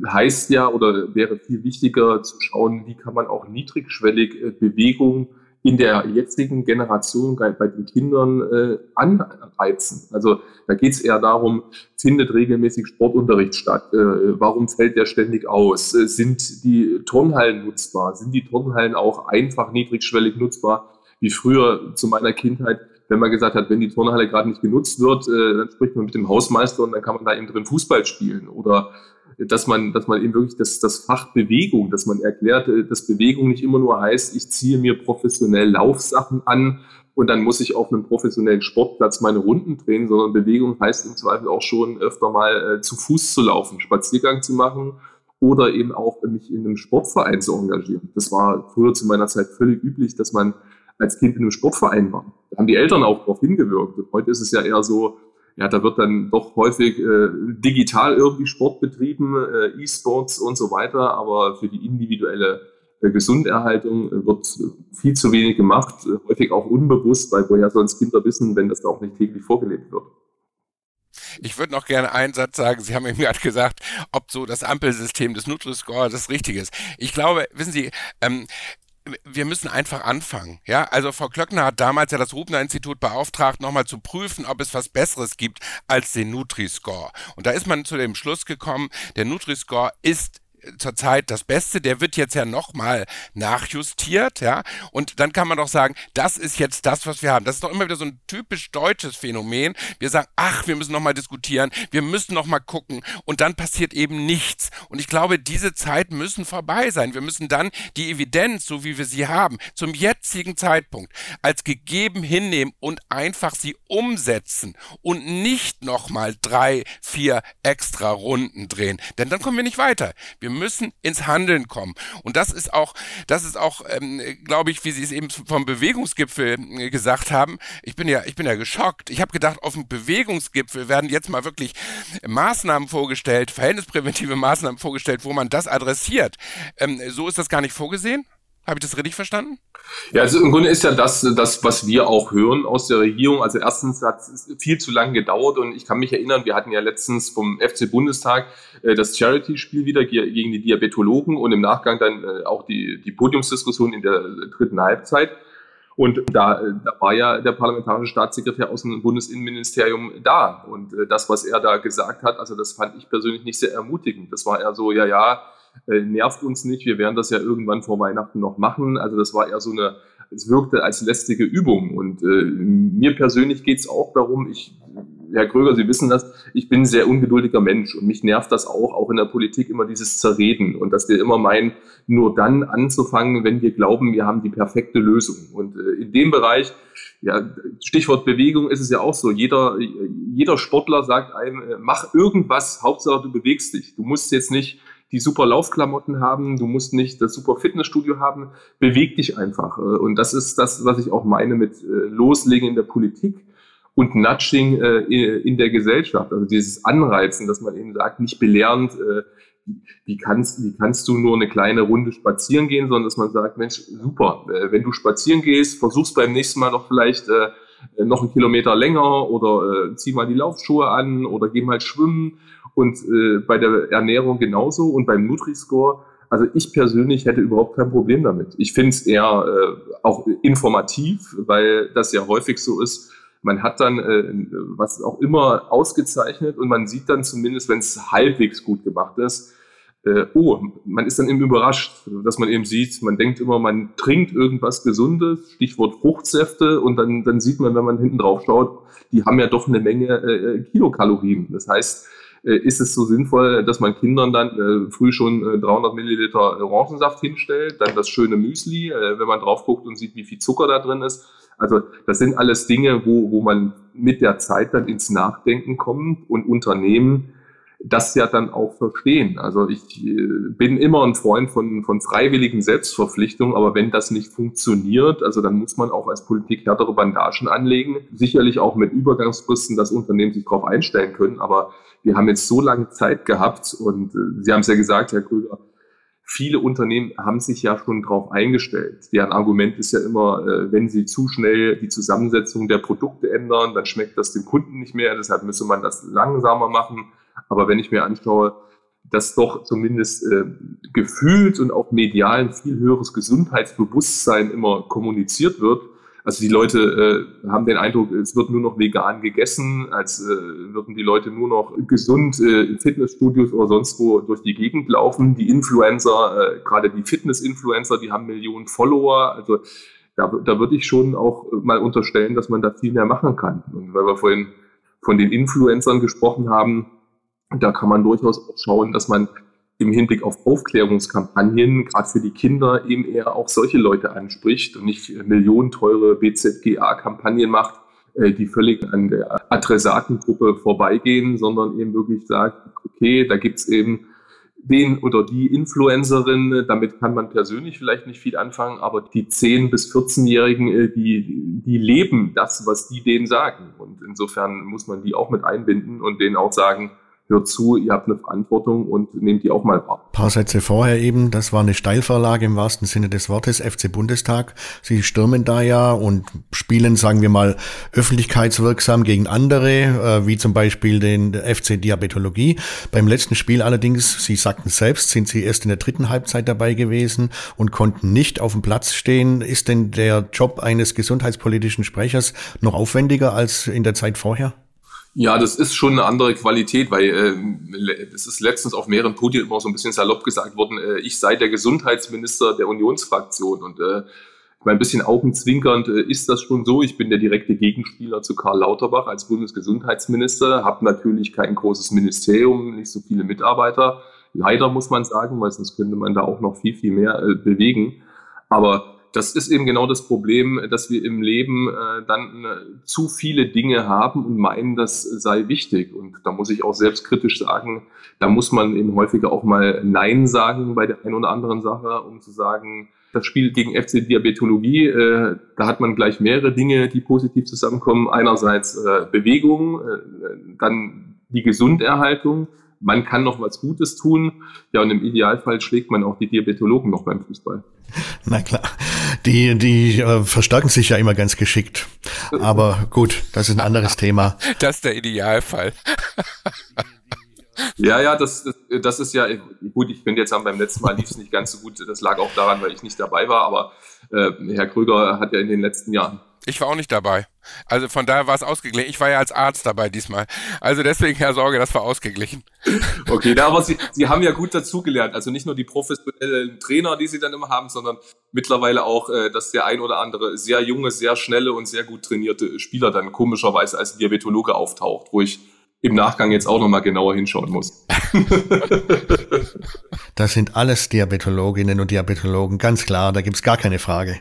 heißt ja oder wäre viel wichtiger zu schauen, wie kann man auch niedrigschwellig Bewegung in der jetzigen Generation bei den Kindern äh, anreizen. Also da geht es eher darum, findet regelmäßig Sportunterricht statt? Äh, warum fällt der ständig aus? Äh, sind die Turnhallen nutzbar? Sind die Turnhallen auch einfach niedrigschwellig nutzbar? Wie früher zu meiner Kindheit, wenn man gesagt hat, wenn die Turnhalle gerade nicht genutzt wird, äh, dann spricht man mit dem Hausmeister und dann kann man da eben drin Fußball spielen. Oder dass man, dass man eben wirklich das, das Fach Bewegung, dass man erklärt, äh, dass Bewegung nicht immer nur heißt, ich ziehe mir professionell Laufsachen an und dann muss ich auf einem professionellen Sportplatz meine Runden drehen, sondern Bewegung heißt im Zweifel auch schon öfter mal äh, zu Fuß zu laufen, Spaziergang zu machen oder eben auch mich in einem Sportverein zu engagieren. Das war früher zu meiner Zeit völlig üblich, dass man als Kind in einem Sportverein war. Da haben die Eltern auch darauf hingewirkt. Und heute ist es ja eher so, ja, da wird dann doch häufig äh, digital irgendwie Sport betrieben, äh, E-Sports und so weiter, aber für die individuelle äh, Gesunderhaltung äh, wird viel zu wenig gemacht, äh, häufig auch unbewusst, weil woher sollen es Kinder wissen, wenn das da auch nicht täglich vorgelebt wird. Ich würde noch gerne einen Satz sagen. Sie haben eben gerade gesagt, ob so das Ampelsystem des Nutri-Score das Richtige ist. Ich glaube, wissen Sie, ähm, wir müssen einfach anfangen. Ja, also Frau Klöckner hat damals ja das Rubner-Institut beauftragt, nochmal zu prüfen, ob es was Besseres gibt als den Nutri-Score. Und da ist man zu dem Schluss gekommen, der Nutri-Score ist zurzeit das Beste. Der wird jetzt ja nochmal nachjustiert, ja. Und dann kann man doch sagen, das ist jetzt das, was wir haben. Das ist doch immer wieder so ein typisch deutsches Phänomen. Wir sagen, ach, wir müssen nochmal diskutieren, wir müssen nochmal gucken und dann passiert eben nichts. Und ich glaube, diese Zeit müssen vorbei sein. Wir müssen dann die Evidenz, so wie wir sie haben, zum jetzigen Zeitpunkt als gegeben hinnehmen und einfach sie umsetzen und nicht nochmal drei, vier extra Runden drehen. Denn dann kommen wir nicht weiter. Wir müssen ins Handeln kommen. Und das ist auch, das ist auch, ähm, glaube ich, wie Sie es eben vom Bewegungsgipfel äh, gesagt haben. Ich bin ja, ich bin ja geschockt. Ich habe gedacht, auf dem Bewegungsgipfel werden jetzt mal wirklich Maßnahmen vorgestellt, verhältnispräventive Maßnahmen vorgestellt, wo man das adressiert. Ähm, so ist das gar nicht vorgesehen. Habe ich das richtig verstanden? Ja, also im Grunde ist ja das, das, was wir auch hören aus der Regierung. Also erstens hat es viel zu lange gedauert und ich kann mich erinnern, wir hatten ja letztens vom FC Bundestag äh, das Charity-Spiel wieder gegen die Diabetologen und im Nachgang dann äh, auch die, die Podiumsdiskussion in der dritten Halbzeit. Und da, da war ja der parlamentarische Staatssekretär aus dem Bundesinnenministerium da. Und äh, das, was er da gesagt hat, also das fand ich persönlich nicht sehr ermutigend. Das war eher so, ja, ja, äh, nervt uns nicht, wir werden das ja irgendwann vor Weihnachten noch machen. Also das war eher so eine, es wirkte als lästige Übung. Und äh, mir persönlich geht es auch darum, ich, Herr Kröger, Sie wissen das, ich bin ein sehr ungeduldiger Mensch und mich nervt das auch, auch in der Politik immer dieses Zerreden und dass wir immer meinen, nur dann anzufangen, wenn wir glauben, wir haben die perfekte Lösung. Und äh, in dem Bereich, ja, Stichwort Bewegung ist es ja auch so. Jeder, jeder Sportler sagt einem, äh, mach irgendwas, Hauptsache du bewegst dich. Du musst jetzt nicht die super Laufklamotten haben, du musst nicht das super Fitnessstudio haben, beweg dich einfach. Äh, und das ist das, was ich auch meine mit äh, Loslegen in der Politik und Nudging äh, in der Gesellschaft. Also dieses Anreizen, dass man eben sagt, nicht belernt, wie kannst, wie kannst du nur eine kleine Runde spazieren gehen, sondern dass man sagt, Mensch, super, wenn du spazieren gehst, versuch's beim nächsten Mal noch vielleicht noch einen Kilometer länger oder zieh mal die Laufschuhe an oder geh mal schwimmen und äh, bei der Ernährung genauso und beim Nutri-Score. Also ich persönlich hätte überhaupt kein Problem damit. Ich finde es eher äh, auch informativ, weil das ja häufig so ist. Man hat dann äh, was auch immer ausgezeichnet und man sieht dann zumindest, wenn es halbwegs gut gemacht ist, äh, oh, man ist dann eben überrascht, dass man eben sieht, man denkt immer, man trinkt irgendwas Gesundes, Stichwort Fruchtsäfte, und dann, dann sieht man, wenn man hinten drauf schaut, die haben ja doch eine Menge äh, Kilokalorien. Das heißt, äh, ist es so sinnvoll, dass man Kindern dann äh, früh schon äh, 300 Milliliter Orangensaft hinstellt, dann das schöne Müsli, äh, wenn man drauf guckt und sieht, wie viel Zucker da drin ist. Also das sind alles Dinge, wo, wo man mit der Zeit dann ins Nachdenken kommt und Unternehmen das ja dann auch verstehen. Also ich äh, bin immer ein Freund von, von freiwilligen Selbstverpflichtungen, aber wenn das nicht funktioniert, also dann muss man auch als Politik härtere Bandagen anlegen. Sicherlich auch mit Übergangsfristen, dass Unternehmen sich darauf einstellen können. Aber wir haben jetzt so lange Zeit gehabt und äh, Sie haben es ja gesagt, Herr Krüger, viele Unternehmen haben sich ja schon darauf eingestellt. Deren Argument ist ja immer, äh, wenn sie zu schnell die Zusammensetzung der Produkte ändern, dann schmeckt das dem Kunden nicht mehr. Deshalb müsse man das langsamer machen. Aber wenn ich mir anschaue, dass doch zumindest äh, gefühlt und auch medial ein viel höheres Gesundheitsbewusstsein immer kommuniziert wird. Also die Leute äh, haben den Eindruck, es wird nur noch vegan gegessen, als äh, würden die Leute nur noch gesund äh, in Fitnessstudios oder sonst wo durch die Gegend laufen. Die Influencer, äh, gerade die Fitness-Influencer, die haben Millionen Follower. Also da, da würde ich schon auch mal unterstellen, dass man da viel mehr machen kann. Und weil wir vorhin von den Influencern gesprochen haben, da kann man durchaus auch schauen, dass man im Hinblick auf Aufklärungskampagnen, gerade für die Kinder, eben eher auch solche Leute anspricht und nicht millionenteure BZGA-Kampagnen macht, äh, die völlig an der Adressatengruppe vorbeigehen, sondern eben wirklich sagt, okay, da gibt's eben den oder die Influencerin, damit kann man persönlich vielleicht nicht viel anfangen, aber die 10- bis 14-Jährigen, äh, die, die leben das, was die denen sagen. Und insofern muss man die auch mit einbinden und denen auch sagen, hört zu, ihr habt eine Verantwortung und nehmt die auch mal wahr. Paar Sätze vorher eben, das war eine Steilvorlage im wahrsten Sinne des Wortes, FC Bundestag. Sie stürmen da ja und spielen, sagen wir mal, öffentlichkeitswirksam gegen andere, äh, wie zum Beispiel den FC Diabetologie. Beim letzten Spiel allerdings, Sie sagten selbst, sind Sie erst in der dritten Halbzeit dabei gewesen und konnten nicht auf dem Platz stehen. Ist denn der Job eines gesundheitspolitischen Sprechers noch aufwendiger als in der Zeit vorher? Ja, das ist schon eine andere Qualität, weil äh, das ist letztens auf mehreren Podien immer so ein bisschen salopp gesagt worden, äh, ich sei der Gesundheitsminister der Unionsfraktion und äh, ein bisschen augenzwinkernd äh, ist das schon so. Ich bin der direkte Gegenspieler zu Karl Lauterbach als Bundesgesundheitsminister, habe natürlich kein großes Ministerium, nicht so viele Mitarbeiter. Leider muss man sagen, weil sonst könnte man da auch noch viel, viel mehr äh, bewegen. Aber das ist eben genau das Problem, dass wir im Leben äh, dann äh, zu viele Dinge haben und meinen, das sei wichtig. Und da muss ich auch selbstkritisch sagen, da muss man eben häufiger auch mal Nein sagen bei der einen oder anderen Sache, um zu sagen, das Spiel gegen FC Diabetologie, äh, da hat man gleich mehrere Dinge, die positiv zusammenkommen. Einerseits äh, Bewegung, äh, dann die Gesunderhaltung man kann noch was Gutes tun. Ja, und im Idealfall schlägt man auch die Diabetologen noch beim Fußball. Na klar, die, die äh, verstärken sich ja immer ganz geschickt. Aber gut, das ist ein anderes Thema. Das ist der Idealfall. Ja, ja, das, das ist ja, gut, ich bin jetzt sagen, beim letzten Mal lief es nicht ganz so gut. Das lag auch daran, weil ich nicht dabei war, aber äh, Herr Kröger hat ja in den letzten Jahren ich war auch nicht dabei. Also von daher war es ausgeglichen. Ich war ja als Arzt dabei diesmal. Also deswegen, Herr Sorge, das war ausgeglichen. Okay, da aber Sie, Sie haben ja gut dazugelernt. Also nicht nur die professionellen Trainer, die Sie dann immer haben, sondern mittlerweile auch, äh, dass der ein oder andere sehr junge, sehr schnelle und sehr gut trainierte Spieler dann komischerweise als Diabetologe auftaucht, wo ich im Nachgang jetzt auch nochmal genauer hinschauen muss. das sind alles Diabetologinnen und Diabetologen, ganz klar, da gibt's gar keine Frage.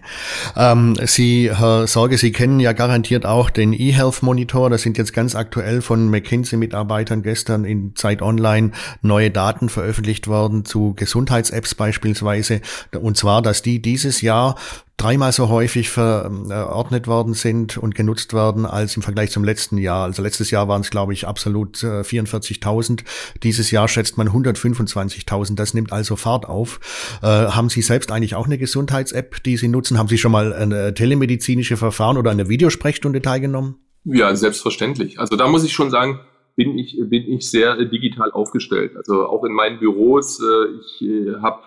Ähm, Sie, Herr Sorge, Sie kennen ja garantiert auch den eHealth Monitor. Das sind jetzt ganz aktuell von McKinsey-Mitarbeitern gestern in Zeit Online neue Daten veröffentlicht worden zu Gesundheits-Apps beispielsweise. Und zwar, dass die dieses Jahr dreimal so häufig verordnet worden sind und genutzt werden als im Vergleich zum letzten Jahr. Also letztes Jahr waren es, glaube ich, absolut 44.000. Äh, Dieses Jahr schätzt man 125.000. Das nimmt also Fahrt auf. Äh, haben Sie selbst eigentlich auch eine Gesundheits-App, die Sie nutzen? Haben Sie schon mal eine telemedizinische Verfahren oder eine Videosprechstunde teilgenommen? Ja, selbstverständlich. Also da muss ich schon sagen, bin ich, bin ich sehr digital aufgestellt. Also auch in meinen Büros, äh, ich habe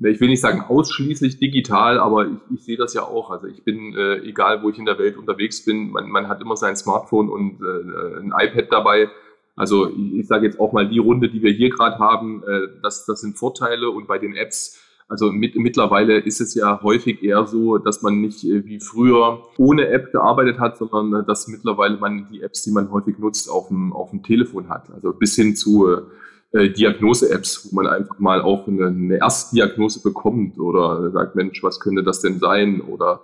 ich will nicht sagen ausschließlich digital, aber ich, ich sehe das ja auch. Also ich bin, äh, egal wo ich in der Welt unterwegs bin, man, man hat immer sein Smartphone und äh, ein iPad dabei. Also ich, ich sage jetzt auch mal die Runde, die wir hier gerade haben, äh, das, das sind Vorteile und bei den Apps also mit, mittlerweile ist es ja häufig eher so, dass man nicht äh, wie früher ohne App gearbeitet hat, sondern äh, dass mittlerweile man die Apps, die man häufig nutzt, auf dem, auf dem Telefon hat. Also bis hin zu äh, Diagnose-Apps, wo man einfach mal auch eine, eine Erstdiagnose bekommt oder sagt, Mensch, was könnte das denn sein? Oder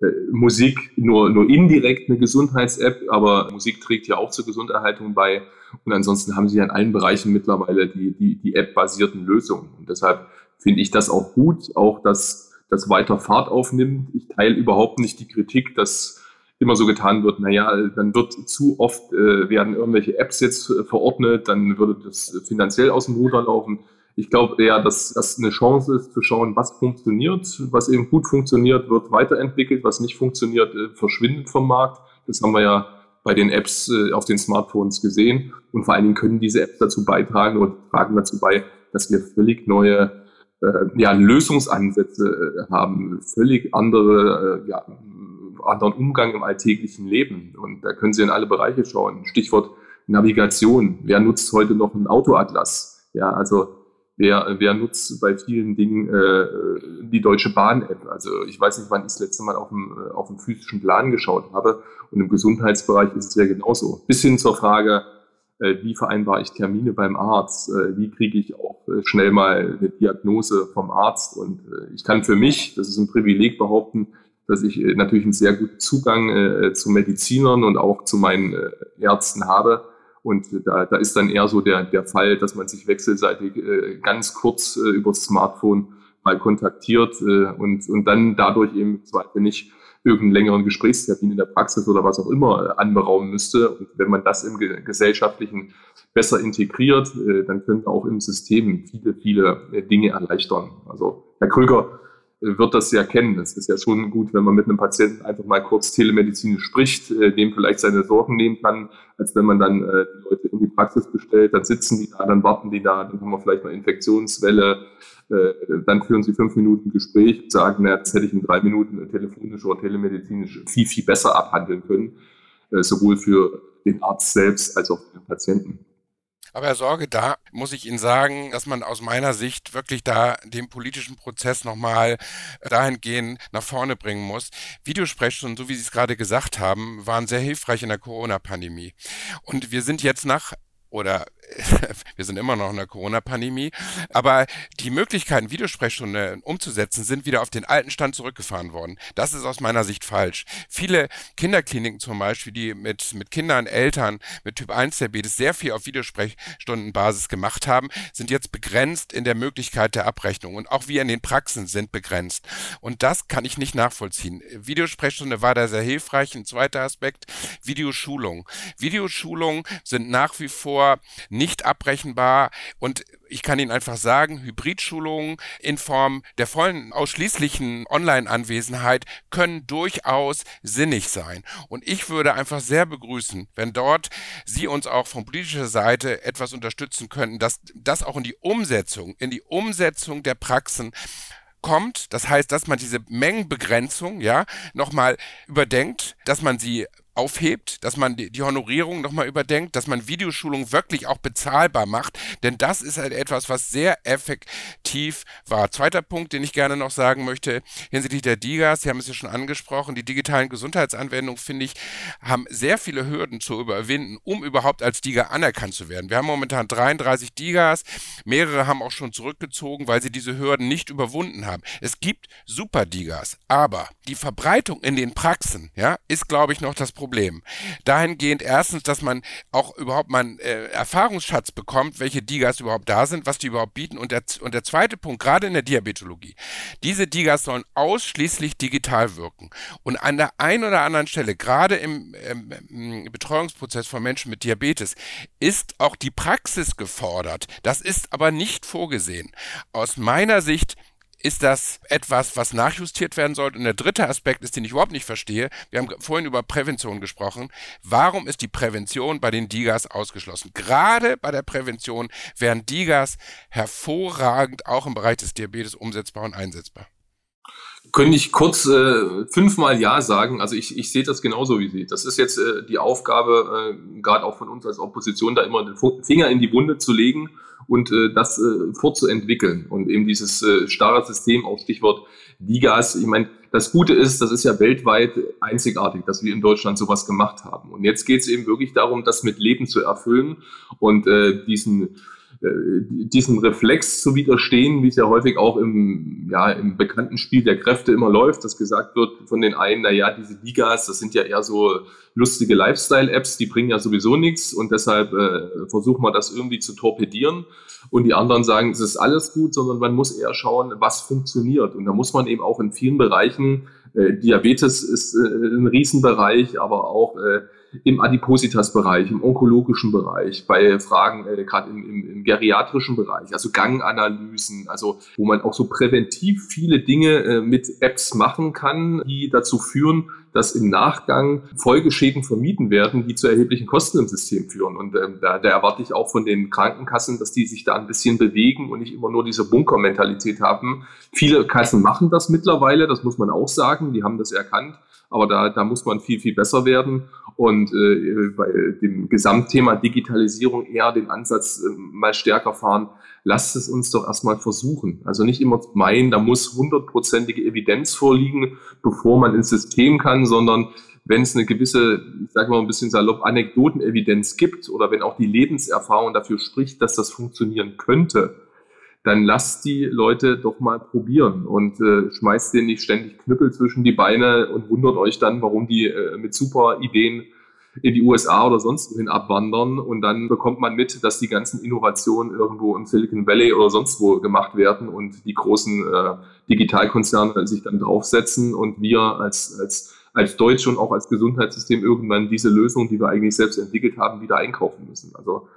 äh, Musik nur, nur indirekt eine Gesundheits-App, aber Musik trägt ja auch zur Gesunderhaltung bei. Und ansonsten haben sie ja in allen Bereichen mittlerweile die, die, die App-basierten Lösungen. Und deshalb finde ich das auch gut, auch dass das weiter Fahrt aufnimmt. Ich teile überhaupt nicht die Kritik, dass immer so getan wird, naja, dann wird zu oft, äh, werden irgendwelche Apps jetzt äh, verordnet, dann würde das finanziell aus dem Ruder laufen. Ich glaube eher, dass das eine Chance ist, zu schauen, was funktioniert, was eben gut funktioniert, wird weiterentwickelt, was nicht funktioniert, äh, verschwindet vom Markt. Das haben wir ja bei den Apps äh, auf den Smartphones gesehen. Und vor allen Dingen können diese Apps dazu beitragen und tragen dazu bei, dass wir völlig neue äh, ja, Lösungsansätze haben, völlig andere, äh, ja, anderen Umgang im alltäglichen Leben. Und da können Sie in alle Bereiche schauen. Stichwort Navigation. Wer nutzt heute noch einen Autoatlas? Ja, also wer, wer nutzt bei vielen Dingen äh, die Deutsche Bahn-App? Also ich weiß nicht, wann ich das letzte Mal auf dem, auf dem physischen Plan geschaut habe. Und im Gesundheitsbereich ist es ja genauso. Bis hin zur Frage, äh, wie vereinbare ich Termine beim Arzt, äh, wie kriege ich auch äh, schnell mal eine Diagnose vom Arzt. Und ich kann für mich, das ist ein Privileg, behaupten, dass ich natürlich einen sehr guten Zugang zu Medizinern und auch zu meinen Ärzten habe. Und da, da ist dann eher so der, der Fall, dass man sich wechselseitig ganz kurz über das Smartphone mal kontaktiert und, und dann dadurch eben Zweifel nicht irgendeinen längeren Gesprächstermin in der Praxis oder was auch immer äh, anberaumen müsste. Und wenn man das im Gesellschaftlichen besser integriert, äh, dann wir auch im System viele, viele äh, Dinge erleichtern. Also Herr Krüger wird das ja kennen. Es ist ja schon gut, wenn man mit einem Patienten einfach mal kurz telemedizinisch spricht, dem vielleicht seine Sorgen nehmen kann, als wenn man dann die Leute in die Praxis bestellt, dann sitzen die da, dann warten die da, dann haben wir vielleicht mal Infektionswelle, äh, dann führen Sie fünf Minuten Gespräch und sagen, na, das hätte ich in drei Minuten telefonisch oder telemedizinisch viel, viel besser abhandeln können, äh, sowohl für den Arzt selbst als auch für den Patienten. Aber Sorge, da muss ich Ihnen sagen, dass man aus meiner Sicht wirklich da den politischen Prozess nochmal dahingehend nach vorne bringen muss. Videosprechstunden, so wie Sie es gerade gesagt haben, waren sehr hilfreich in der Corona-Pandemie. Und wir sind jetzt nach oder wir sind immer noch in der Corona-Pandemie, aber die Möglichkeiten, Videosprechstunden umzusetzen, sind wieder auf den alten Stand zurückgefahren worden. Das ist aus meiner Sicht falsch. Viele Kinderkliniken zum Beispiel, die mit, mit Kindern, Eltern mit Typ 1 Diabetes sehr viel auf Videosprechstundenbasis gemacht haben, sind jetzt begrenzt in der Möglichkeit der Abrechnung und auch wir in den Praxen sind begrenzt. Und das kann ich nicht nachvollziehen. Videosprechstunde war da sehr hilfreich. Ein zweiter Aspekt, Videoschulung. Videoschulungen sind nach wie vor nicht abbrechenbar und ich kann Ihnen einfach sagen, Hybridschulungen in Form der vollen ausschließlichen Online-Anwesenheit können durchaus sinnig sein. Und ich würde einfach sehr begrüßen, wenn dort Sie uns auch von politischer Seite etwas unterstützen könnten, dass das auch in die Umsetzung, in die Umsetzung der Praxen kommt. Das heißt, dass man diese Mengenbegrenzung, ja, nochmal überdenkt, dass man sie aufhebt, dass man die, Honorierung nochmal überdenkt, dass man Videoschulung wirklich auch bezahlbar macht, denn das ist halt etwas, was sehr effektiv war. Zweiter Punkt, den ich gerne noch sagen möchte, hinsichtlich der DIGAs, Sie haben es ja schon angesprochen, die digitalen Gesundheitsanwendungen, finde ich, haben sehr viele Hürden zu überwinden, um überhaupt als DIGA anerkannt zu werden. Wir haben momentan 33 DIGAs, mehrere haben auch schon zurückgezogen, weil sie diese Hürden nicht überwunden haben. Es gibt super DIGAs, aber die Verbreitung in den Praxen, ja, ist, glaube ich, noch das Problem Problem. Dahingehend erstens, dass man auch überhaupt mal einen äh, Erfahrungsschatz bekommt, welche Digas überhaupt da sind, was die überhaupt bieten. Und der, und der zweite Punkt, gerade in der Diabetologie, diese Digas sollen ausschließlich digital wirken. Und an der einen oder anderen Stelle, gerade im, ähm, im Betreuungsprozess von Menschen mit Diabetes, ist auch die Praxis gefordert. Das ist aber nicht vorgesehen. Aus meiner Sicht ist das etwas, was nachjustiert werden sollte? Und der dritte Aspekt ist, den ich überhaupt nicht verstehe. Wir haben vorhin über Prävention gesprochen. Warum ist die Prävention bei den Digas ausgeschlossen? Gerade bei der Prävention wären Digas hervorragend auch im Bereich des Diabetes umsetzbar und einsetzbar könnte ich kurz äh, fünfmal Ja sagen. Also ich, ich sehe das genauso wie Sie. Das ist jetzt äh, die Aufgabe, äh, gerade auch von uns als Opposition, da immer den Finger in die Wunde zu legen und äh, das äh, fortzuentwickeln. Und eben dieses äh, starre System, auch Stichwort Digas. Ich meine, das Gute ist, das ist ja weltweit einzigartig, dass wir in Deutschland sowas gemacht haben. Und jetzt geht es eben wirklich darum, das mit Leben zu erfüllen und äh, diesen diesem Reflex zu widerstehen, wie es ja häufig auch im, ja, im bekannten Spiel der Kräfte immer läuft, dass gesagt wird von den einen, na ja, diese Ligas, das sind ja eher so lustige Lifestyle-Apps, die bringen ja sowieso nichts und deshalb äh, versuchen wir das irgendwie zu torpedieren. Und die anderen sagen, es ist alles gut, sondern man muss eher schauen, was funktioniert. Und da muss man eben auch in vielen Bereichen, äh, Diabetes ist äh, ein Riesenbereich, aber auch äh, im Adipositas-Bereich, im onkologischen Bereich, bei Fragen äh, gerade im, im, im geriatrischen Bereich, also Ganganalysen, also wo man auch so präventiv viele Dinge äh, mit Apps machen kann, die dazu führen, dass im Nachgang Folgeschäden vermieden werden, die zu erheblichen Kosten im System führen. Und ähm, da, da erwarte ich auch von den Krankenkassen, dass die sich da ein bisschen bewegen und nicht immer nur diese Bunkermentalität haben. Viele Kassen machen das mittlerweile, das muss man auch sagen, die haben das erkannt. Aber da, da muss man viel, viel besser werden und äh, bei dem Gesamtthema Digitalisierung eher den Ansatz äh, mal stärker fahren. Lasst es uns doch erstmal versuchen. Also nicht immer meinen, da muss hundertprozentige Evidenz vorliegen, bevor man ins System kann, sondern wenn es eine gewisse, ich sage mal ein bisschen salopp, Anekdotenevidenz gibt oder wenn auch die Lebenserfahrung dafür spricht, dass das funktionieren könnte, dann lasst die Leute doch mal probieren und äh, schmeißt denen nicht ständig Knüppel zwischen die Beine und wundert euch dann, warum die äh, mit super Ideen in die USA oder sonst wohin abwandern und dann bekommt man mit, dass die ganzen Innovationen irgendwo im Silicon Valley oder sonst wo gemacht werden und die großen äh, Digitalkonzerne sich dann draufsetzen und wir als, als, als Deutsche und auch als Gesundheitssystem irgendwann diese Lösung, die wir eigentlich selbst entwickelt haben, wieder einkaufen müssen. Also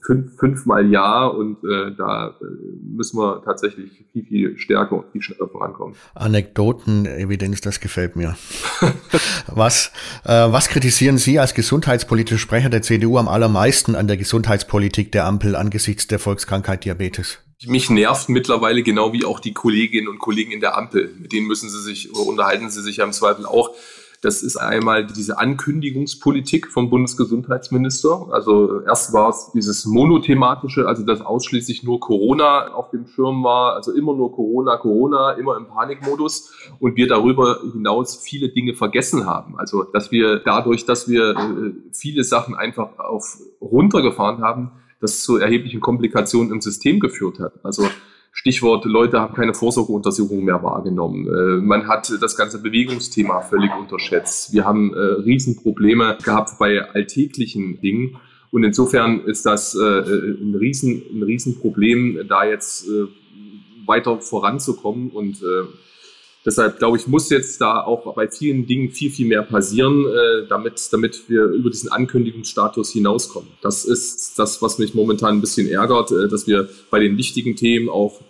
fünf, fünfmal ja und äh, da äh, müssen wir tatsächlich viel, viel stärker und viel schneller vorankommen. Anekdotenevidenz, das gefällt mir. was, äh, was kritisieren Sie als gesundheitspolitischer Sprecher der CDU am allermeisten an der Gesundheitspolitik der Ampel angesichts der Volkskrankheit Diabetes? Mich nervt mittlerweile genau wie auch die Kolleginnen und Kollegen in der Ampel. Mit denen müssen Sie sich oder unterhalten Sie sich ja im Zweifel auch das ist einmal diese Ankündigungspolitik vom Bundesgesundheitsminister. Also erst war es dieses monothematische, also dass ausschließlich nur Corona auf dem Schirm war, also immer nur Corona, Corona, immer im Panikmodus und wir darüber hinaus viele Dinge vergessen haben. Also dass wir dadurch, dass wir äh, viele Sachen einfach auf runtergefahren haben, das zu erheblichen Komplikationen im System geführt hat. Also Stichwort, Leute haben keine Vorsorgeuntersuchungen mehr wahrgenommen. Äh, man hat das ganze Bewegungsthema völlig unterschätzt. Wir haben äh, Riesenprobleme gehabt bei alltäglichen Dingen. Und insofern ist das äh, ein, Riesen, ein Riesenproblem, da jetzt weiter voranzukommen. Und Deshalb glaube ich, muss jetzt da auch bei vielen Dingen viel, viel mehr passieren, äh, damit, damit wir über diesen Ankündigungsstatus hinauskommen. Das ist das, was mich momentan ein bisschen ärgert, äh, dass wir bei den wichtigen Themen auch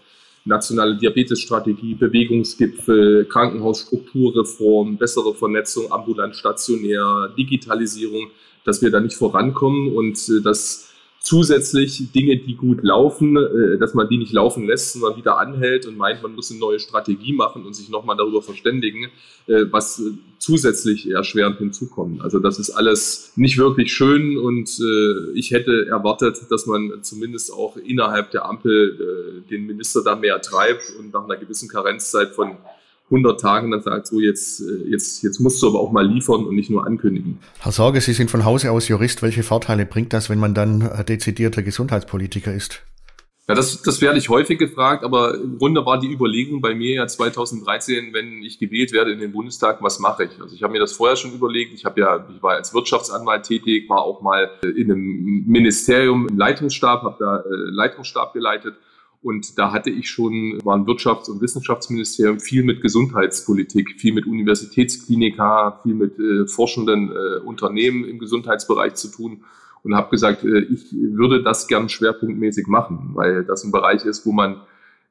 nationale Diabetesstrategie, Bewegungsgipfel, Krankenhausstrukturreform, bessere Vernetzung ambulant stationär, Digitalisierung, dass wir da nicht vorankommen und äh, dass zusätzlich Dinge, die gut laufen, äh, dass man die nicht laufen lässt, sondern wieder anhält und meint, man muss eine neue Strategie machen und sich nochmal darüber verständigen, äh, was äh, zusätzlich erschwerend hinzukommt. Also das ist alles nicht wirklich schön und ich hätte erwartet, dass man zumindest auch innerhalb der Ampel den Minister da mehr treibt und nach einer gewissen Karenzzeit von 100 Tagen dann sagt, so jetzt, äh, jetzt, jetzt musst du aber auch mal liefern und nicht nur ankündigen. Herr Sorge, Sie sind von Hause aus Jurist. Welche Vorteile bringt das, wenn man dann äh, dezidierter Gesundheitspolitiker ist? Ja, das, das werde ich häufig gefragt, aber im Grunde war die Überlegung bei mir ja 2013, wenn ich gewählt werde in den Bundestag, was mache ich? Also ich habe mir das vorher schon überlegt. Ich habe ja, ich war als Wirtschaftsanwalt tätig, war auch mal in einem Ministerium im Leitungsstab, habe da äh, Leitungsstab geleitet und da hatte ich schon, war ein Wirtschafts- und Wissenschaftsministerium, viel mit Gesundheitspolitik, viel mit Universitätsklinika, viel mit äh, forschenden äh, Unternehmen im Gesundheitsbereich zu tun und habe gesagt, äh, ich würde das gern schwerpunktmäßig machen, weil das ein Bereich ist, wo man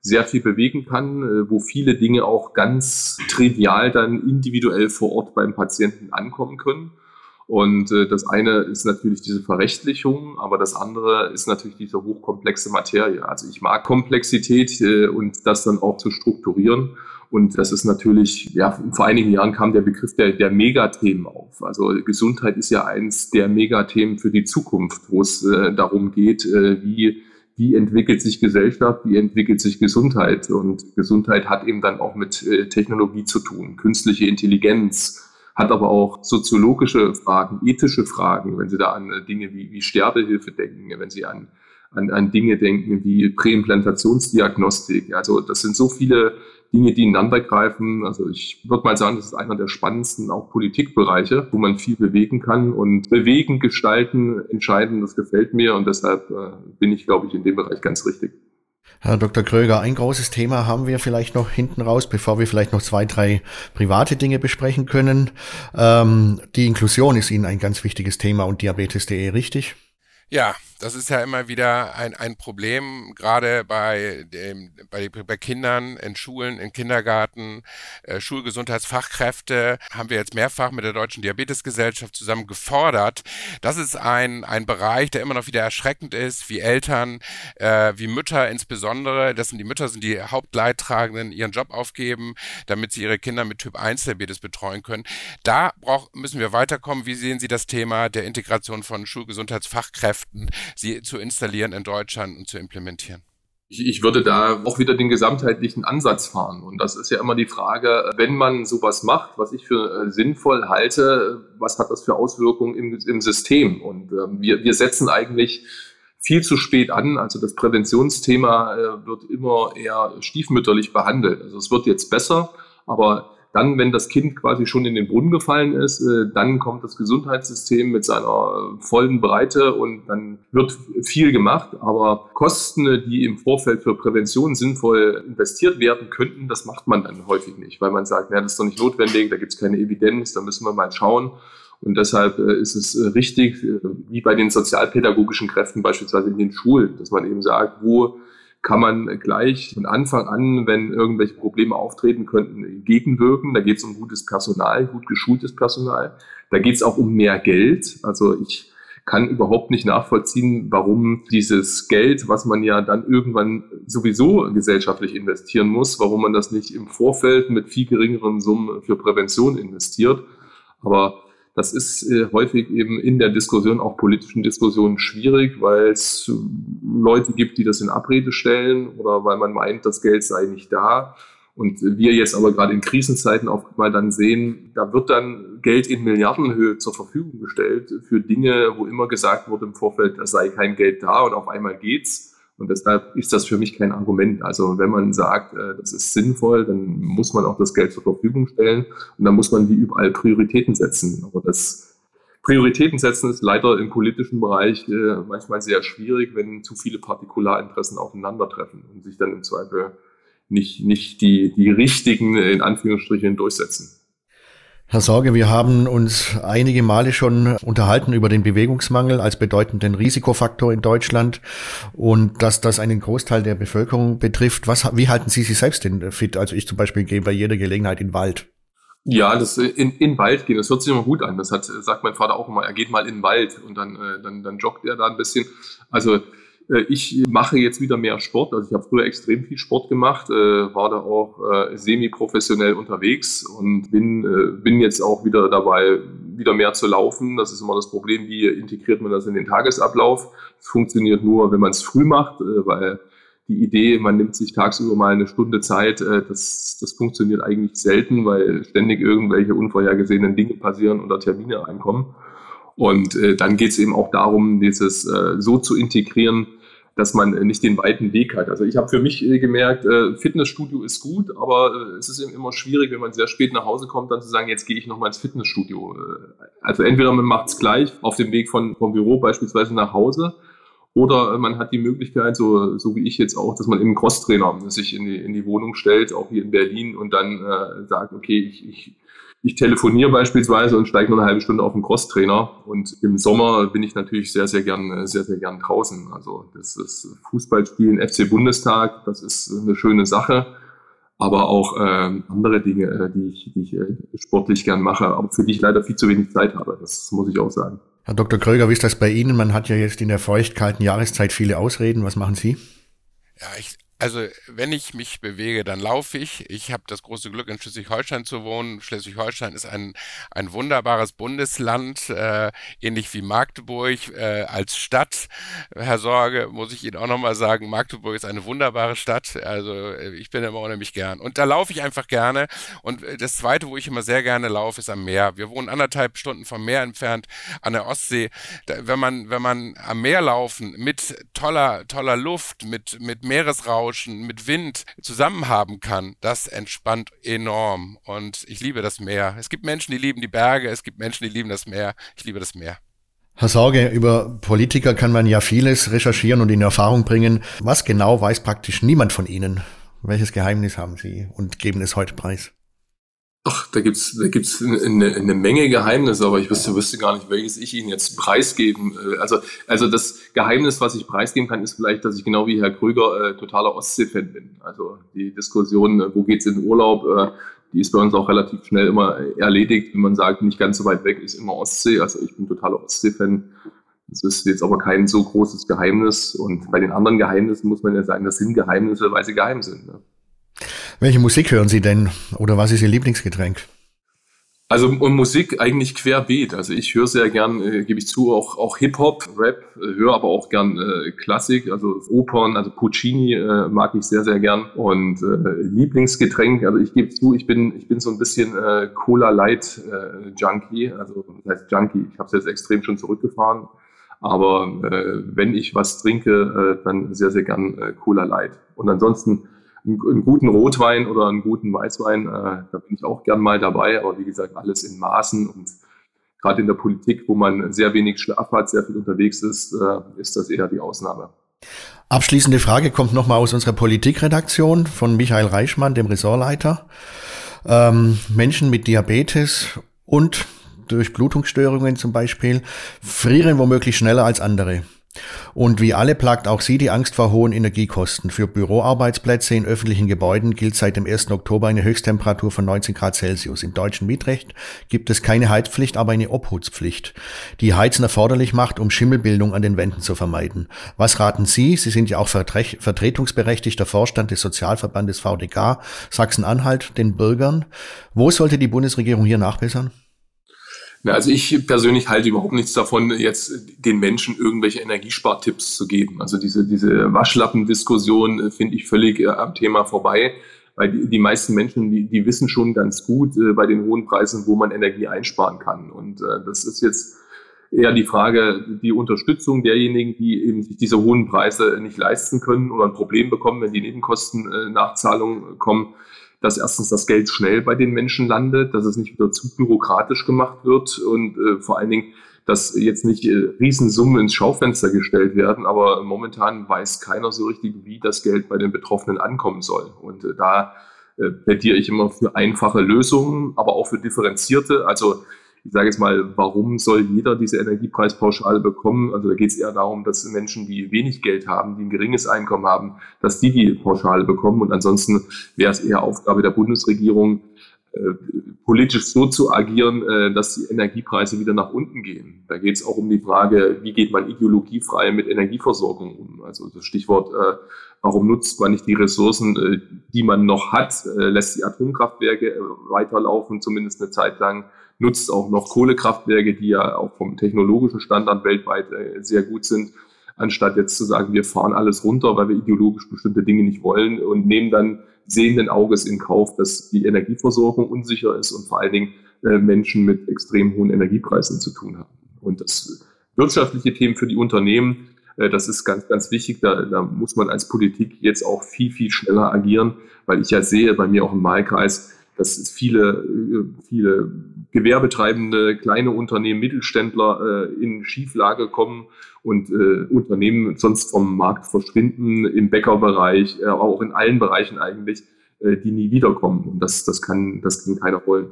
sehr viel bewegen kann, äh, wo viele Dinge auch ganz trivial dann individuell vor Ort beim Patienten ankommen können. Und äh, das eine ist natürlich diese Verrechtlichung, aber das andere ist natürlich diese hochkomplexe Materie. Also ich mag Komplexität äh, und das dann auch zu strukturieren. Und das ist natürlich, ja, vor einigen Jahren kam der Begriff der, der Megathemen auf. Also Gesundheit ist ja eins der Megathemen für die Zukunft, wo es äh, darum geht, äh, wie wie entwickelt sich Gesellschaft, wie entwickelt sich Gesundheit. Und Gesundheit hat eben dann auch mit äh, Technologie zu tun, künstliche Intelligenz, hat aber auch soziologische Fragen, ethische Fragen, wenn Sie da an äh, Dinge wie, wie Sterbehilfe denken, wenn Sie an, an, an Dinge denken wie Präimplantationsdiagnostik. Also das sind so viele Dinge, die ineinander greifen. Also ich würde mal sagen, das ist einer der spannendsten auch Politikbereiche, wo man viel bewegen kann und bewegen, gestalten, entscheiden, das gefällt mir und deshalb äh, bin ich, glaube ich, in dem Bereich ganz richtig. Herr Dr. Kröger, ein großes Thema haben wir vielleicht noch hinten raus, bevor wir vielleicht noch zwei, drei private Dinge besprechen können. Ähm, die Inklusion ist Ihnen ein ganz wichtiges Thema und Diabetes.de, richtig? Ja, das ist ja immer wieder ein, ein Problem, gerade bei, dem, bei, bei Kindern in Schulen, in Kindergarten, äh, Schulgesundheitsfachkräfte haben wir jetzt mehrfach mit der Deutschen Diabetesgesellschaft zusammen gefordert. Das ist ein, ein Bereich, der immer noch wieder erschreckend ist, wie Eltern, äh, wie Mütter insbesondere, das sind die Mütter, sind die Hauptleidtragenden, ihren Job aufgeben, damit sie ihre Kinder mit Typ 1 Diabetes betreuen können. Da brauch, müssen wir weiterkommen. Wie sehen Sie das Thema der Integration von Schulgesundheitsfachkräften? Sie zu installieren in Deutschland und zu implementieren? Ich, würde da auch wieder den gesamtheitlichen Ansatz fahren. Und das ist ja immer die Frage, wenn man sowas macht, was ich für äh, sinnvoll halte, was hat das für Auswirkungen im, im System? Und äh, wir, wir setzen eigentlich viel zu spät an. Also das Präventionsthema äh, wird immer eher stiefmütterlich behandelt. Also es wird jetzt besser, aber dann, wenn das Kind quasi schon in den Brunnen gefallen ist, äh, dann kommt das Gesundheitssystem mit seiner vollen Breite und dann wird viel gemacht. Aber Kosten, die im Vorfeld für Prävention sinnvoll investiert werden könnten, das macht man dann häufig nicht, weil man sagt, ja, das ist doch nicht notwendig, da gibt es keine Evidenz, da müssen wir mal schauen. Und deshalb äh, ist es äh, richtig, wie bei den sozialpädagogischen Kräften beispielsweise in den Schulen, dass man eben sagt, wo kann man gleich von Anfang an, wenn irgendwelche Probleme auftreten könnten, gegenwirken. Da geht es um gutes Personal, gut geschultes Personal. Da geht es auch um mehr Geld. Also ich kann überhaupt nicht nachvollziehen, warum dieses Geld, was man ja dann irgendwann sowieso gesellschaftlich investieren muss, warum man das nicht im Vorfeld mit viel geringeren Summen für Prävention investiert. Aber das ist äh, häufig eben in der Diskussion, auch politischen Diskussionen, schwierig, weil es Leute gibt, die das in Abrede stellen oder weil man meint, das Geld sei nicht da. Und wir jetzt aber gerade in Krisenzeiten auch mal dann sehen, da wird dann Geld in Milliardenhöhe zur Verfügung gestellt für Dinge, wo immer gesagt wurde im Vorfeld, da sei kein Geld da und auf einmal geht's. Und deshalb ist das für mich kein Argument. Also wenn man sagt, äh, das ist sinnvoll, dann muss man auch das Geld zur Verfügung stellen und dann muss man wie überall Prioritäten setzen. Aber das Prioritäten setzen ist leider im politischen Bereich äh, manchmal sehr schwierig, wenn zu viele Partikularinteressen aufeinandertreffen und sich dann im Zweifel nicht, nicht die, die richtigen, in Anführungsstrichen, durchsetzen. Herr Sorge, wir haben uns einige Male schon unterhalten über den Bewegungsmangel als bedeutenden Risikofaktor in Deutschland und dass das einen Großteil der Bevölkerung betrifft. Was, wie halten Sie sich selbst denn fit? Also ich zum Beispiel gehe bei jeder Gelegenheit in den Wald. Ja, das in, in Wald gehen, das hört sich immer gut an. Das hat, sagt mein Vater auch immer, er geht mal in den Wald und dann, äh, dann, dann joggt er da ein bisschen. Also ich mache jetzt wieder mehr Sport. Also ich habe früher extrem viel Sport gemacht, äh, war da auch äh, semi-professionell unterwegs und bin, bin jetzt auch wieder dabei, wieder mehr zu laufen. Das ist immer das Problem, wie integriert man das in den Tagesablauf. Es funktioniert nur, wenn man es früh macht, weil die Idee, man nimmt sich tagsüber mal eine Stunde Zeit, das, das funktioniert eigentlich selten, weil ständig irgendwelche unvorhergesehenen Dinge passieren oder Termine reinkommen. Und äh, dann geht es eben auch darum, dieses äh, so zu integrieren, dass man äh, nicht den weiten Weg hat. Also ich habe für mich äh, gemerkt, äh, Fitnessstudio ist gut, aber es ist eben immer schwierig, wenn man sehr spät nach Hause kommt, dann zu sagen, jetzt gehe ich nochmal ins Fitnessstudio. Also entweder man macht es gleich auf dem Weg von, vom Büro beispielsweise nach Hause oder man hat die Möglichkeit, so, so wie ich jetzt auch, dass man im Crosstrainer sich in die, in die Wohnung stellt, auch hier in Berlin und dann äh, sagt, okay, ich, ich ich telefoniere beispielsweise und steige nur eine halbe Stunde auf den Crosstrainer. Und im Sommer bin ich natürlich sehr, sehr gern, sehr, sehr gern draußen. Also das ist Fußballspielen FC Bundestag, das ist eine schöne Sache. aber auch äh, andere Dinge, äh, die ich, die ich äh, sportlich gern mache, aber für die ich leider viel zu wenig Zeit habe. Das muss ich auch sagen. Herr Dr. Kröger, wie ist das bei Ihnen? Man hat ja jetzt in der feuchtkalten Jahreszeit viele Ausreden. Was machen Sie? Ja, ich, also wenn ich mich bewege, dann laufe ich. Ich habe das große Glück, in Schleswig-Holstein zu wohnen. Schleswig-Holstein ist ein, ein wunderbares Bundesland, äh, ähnlich wie Magdeburg äh, als Stadt. Herr Sorge, muss ich Ihnen auch nochmal sagen, Magdeburg ist eine wunderbare Stadt. Also äh, ich bin immer unheimlich gern. Und da laufe ich einfach gerne. Und äh, das Zweite, wo ich immer sehr gerne laufe, ist am Meer. Wir wohnen anderthalb Stunden vom Meer entfernt an der Ostsee. Da, wenn, man, wenn man am Meer laufen mit toller, toller Luft, mit, mit Meeresrauschen, Rauschen, mit Wind zusammen haben kann, das entspannt enorm. Und ich liebe das Meer. Es gibt Menschen, die lieben die Berge, es gibt Menschen, die lieben das Meer. Ich liebe das Meer. Herr Sorge, über Politiker kann man ja vieles recherchieren und in Erfahrung bringen. Was genau weiß praktisch niemand von Ihnen? Welches Geheimnis haben Sie und geben es heute preis? Ach, da gibt's da gibt's eine, eine Menge Geheimnisse, aber ich wüsste, wüsste gar nicht, welches ich Ihnen jetzt preisgeben. Äh, also, also das Geheimnis, was ich preisgeben kann, ist vielleicht, dass ich genau wie Herr Krüger äh, totaler Ostsee-Fan bin. Also die Diskussion, äh, wo geht's in den Urlaub, äh, die ist bei uns auch relativ schnell immer erledigt. Wenn man sagt, nicht ganz so weit weg ist immer Ostsee. Also ich bin totaler Ostsee-Fan. Das ist jetzt aber kein so großes Geheimnis. Und bei den anderen Geheimnissen muss man ja sagen, das sind Geheimnisse, weil sie geheim sind. Ne? Welche Musik hören Sie denn oder was ist Ihr Lieblingsgetränk? Also und Musik eigentlich querbeet. Also ich höre sehr gern, äh, gebe ich zu, auch, auch Hip-Hop, Rap, äh, höre aber auch gern äh, Klassik, also Opern, also Puccini äh, mag ich sehr, sehr gern. Und äh, Lieblingsgetränk, also ich gebe zu, ich bin, ich bin so ein bisschen äh, Cola Light äh, Junkie, also das heißt Junkie, ich habe es jetzt extrem schon zurückgefahren. Aber äh, wenn ich was trinke, äh, dann sehr, sehr gern äh, Cola Light. Und ansonsten einen, guten Rotwein oder einen guten Weißwein, äh, da bin ich auch gern mal dabei. Aber wie gesagt, alles in Maßen und gerade in der Politik, wo man sehr wenig Schlaf hat, sehr viel unterwegs ist, äh, ist das eher die Ausnahme. Abschließende Frage kommt nochmal aus unserer Politikredaktion von Michael Reichmann, dem Ressortleiter. Ähm, Menschen mit Diabetes und durch Blutungsstörungen zum Beispiel frieren womöglich schneller als andere. Und wie alle plagt auch sie die Angst vor hohen Energiekosten. Für Büroarbeitsplätze in öffentlichen Gebäuden gilt seit dem 1. Oktober eine Höchsttemperatur von 19 Grad Celsius. Im deutschen Mietrecht gibt es keine Heizpflicht, aber eine Obhutspflicht, die Heizen erforderlich macht, um Schimmelbildung an den Wänden zu vermeiden. Was raten Sie? Sie sind ja auch vertretungsberechtigter Vorstand des Sozialverbandes VDK Sachsen-Anhalt den Bürgern. Wo sollte die Bundesregierung hier nachbessern? Also ich persönlich halte überhaupt nichts davon, jetzt den Menschen irgendwelche Energiespartipps zu geben. Also diese, diese Waschlappendiskussion äh, finde ich völlig äh, am Thema vorbei, weil die, die meisten Menschen, die, die wissen schon ganz gut äh, bei den hohen Preisen, wo man Energie einsparen kann. Und äh, das ist jetzt eher die Frage, die Unterstützung derjenigen, die eben sich diese hohen Preise nicht leisten können oder ein Problem bekommen, wenn die Nebenkosten-Nachzahlungen kommen dass erstens das Geld schnell bei den Menschen landet, dass es nicht wieder zu bürokratisch gemacht wird und äh, vor allen Dingen, dass jetzt nicht äh, Riesensummen ins Schaufenster gestellt werden, aber momentan weiß keiner so richtig, wie das Geld bei den Betroffenen ankommen soll. Und äh, da äh, plädiere ich immer für einfache Lösungen, aber auch für differenzierte. Also ich sage jetzt mal, warum soll jeder diese Energiepreispauschale bekommen? Also da geht es eher darum, dass Menschen, die wenig Geld haben, die ein geringes Einkommen haben, dass die die Pauschale bekommen. Und ansonsten wäre es eher Aufgabe der Bundesregierung, äh, politisch so zu agieren, äh, dass die Energiepreise wieder nach unten gehen. Da geht es auch um die Frage, wie geht man ideologiefrei mit Energieversorgung um? Also das Stichwort, äh, warum nutzt man nicht die Ressourcen, äh, die man noch hat, äh, lässt die Atomkraftwerke äh, weiterlaufen, zumindest eine Zeit lang nutzt auch noch Kohlekraftwerke, die ja auch vom technologischen Standard weltweit äh, sehr gut sind, anstatt jetzt zu sagen, wir fahren alles runter, weil wir ideologisch bestimmte Dinge nicht wollen und nehmen dann sehenden Auges in Kauf, dass die Energieversorgung unsicher ist und vor allen Dingen äh, Menschen mit extrem hohen Energiepreisen zu tun haben. Und das wirtschaftliche Themen für die Unternehmen, äh, das ist ganz, ganz wichtig. Da, da muss man als Politik jetzt auch viel, viel schneller agieren, weil ich ja sehe bei mir auch im Wahlkreis, dass viele, äh, viele Gewerbetreibende, kleine Unternehmen, Mittelständler äh, in Schieflage kommen und äh, Unternehmen sonst vom Markt verschwinden, im Bäckerbereich, aber auch in allen Bereichen eigentlich, die nie wiederkommen. Und das, das, kann, das kann keiner wollen.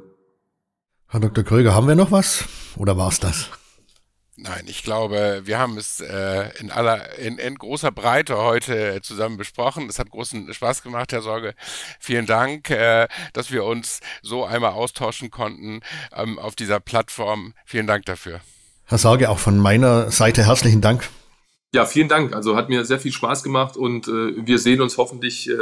Herr Dr. Kröger, haben wir noch was oder war es das? Nein, ich glaube, wir haben es äh, in aller, in, in, großer Breite heute zusammen besprochen. Es hat großen Spaß gemacht, Herr Sorge. Vielen Dank, äh, dass wir uns so einmal austauschen konnten ähm, auf dieser Plattform. Vielen Dank dafür. Herr Sorge, auch von meiner Seite herzlichen Dank. Ja, vielen Dank. Also hat mir sehr viel Spaß gemacht und äh, wir sehen uns hoffentlich äh,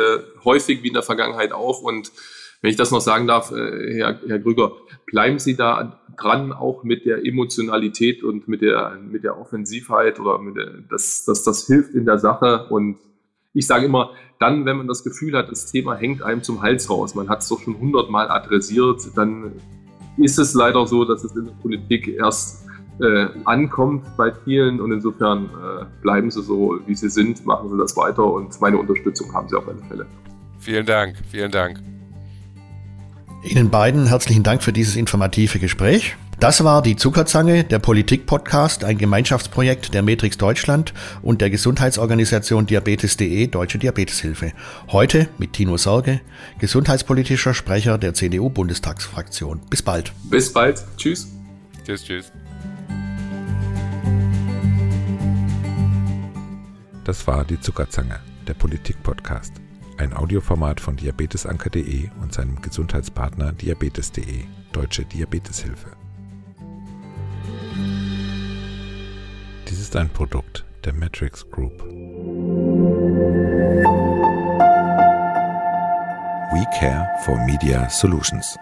häufig wie in der Vergangenheit auch und wenn ich das noch sagen darf, äh, Herr, Herr Grüger, bleiben Sie da dran, auch mit der Emotionalität und mit der, mit der Offensivheit oder mit der, das, das, das hilft in der Sache. Und ich sage immer, dann, wenn man das Gefühl hat, das Thema hängt einem zum Hals raus, man hat es doch schon hundertmal adressiert, dann ist es leider so, dass es in der Politik erst äh, ankommt bei vielen und insofern äh, bleiben Sie so, wie Sie sind, machen Sie das weiter und meine Unterstützung haben Sie auf alle Fälle. Vielen Dank, vielen Dank. Ihnen beiden herzlichen Dank für dieses informative Gespräch. Das war die Zuckerzange, der Politik-Podcast, ein Gemeinschaftsprojekt der Matrix Deutschland und der Gesundheitsorganisation Diabetes.de Deutsche Diabeteshilfe. Heute mit Tino Sorge, gesundheitspolitischer Sprecher der CDU-Bundestagsfraktion. Bis bald. Bis bald. Tschüss. Tschüss, tschüss. Das war die Zuckerzange, der Politik-Podcast ein Audioformat von diabetesanker.de und seinem Gesundheitspartner diabetes.de, Deutsche Diabeteshilfe. Dies ist ein Produkt der Matrix Group. We Care for Media Solutions.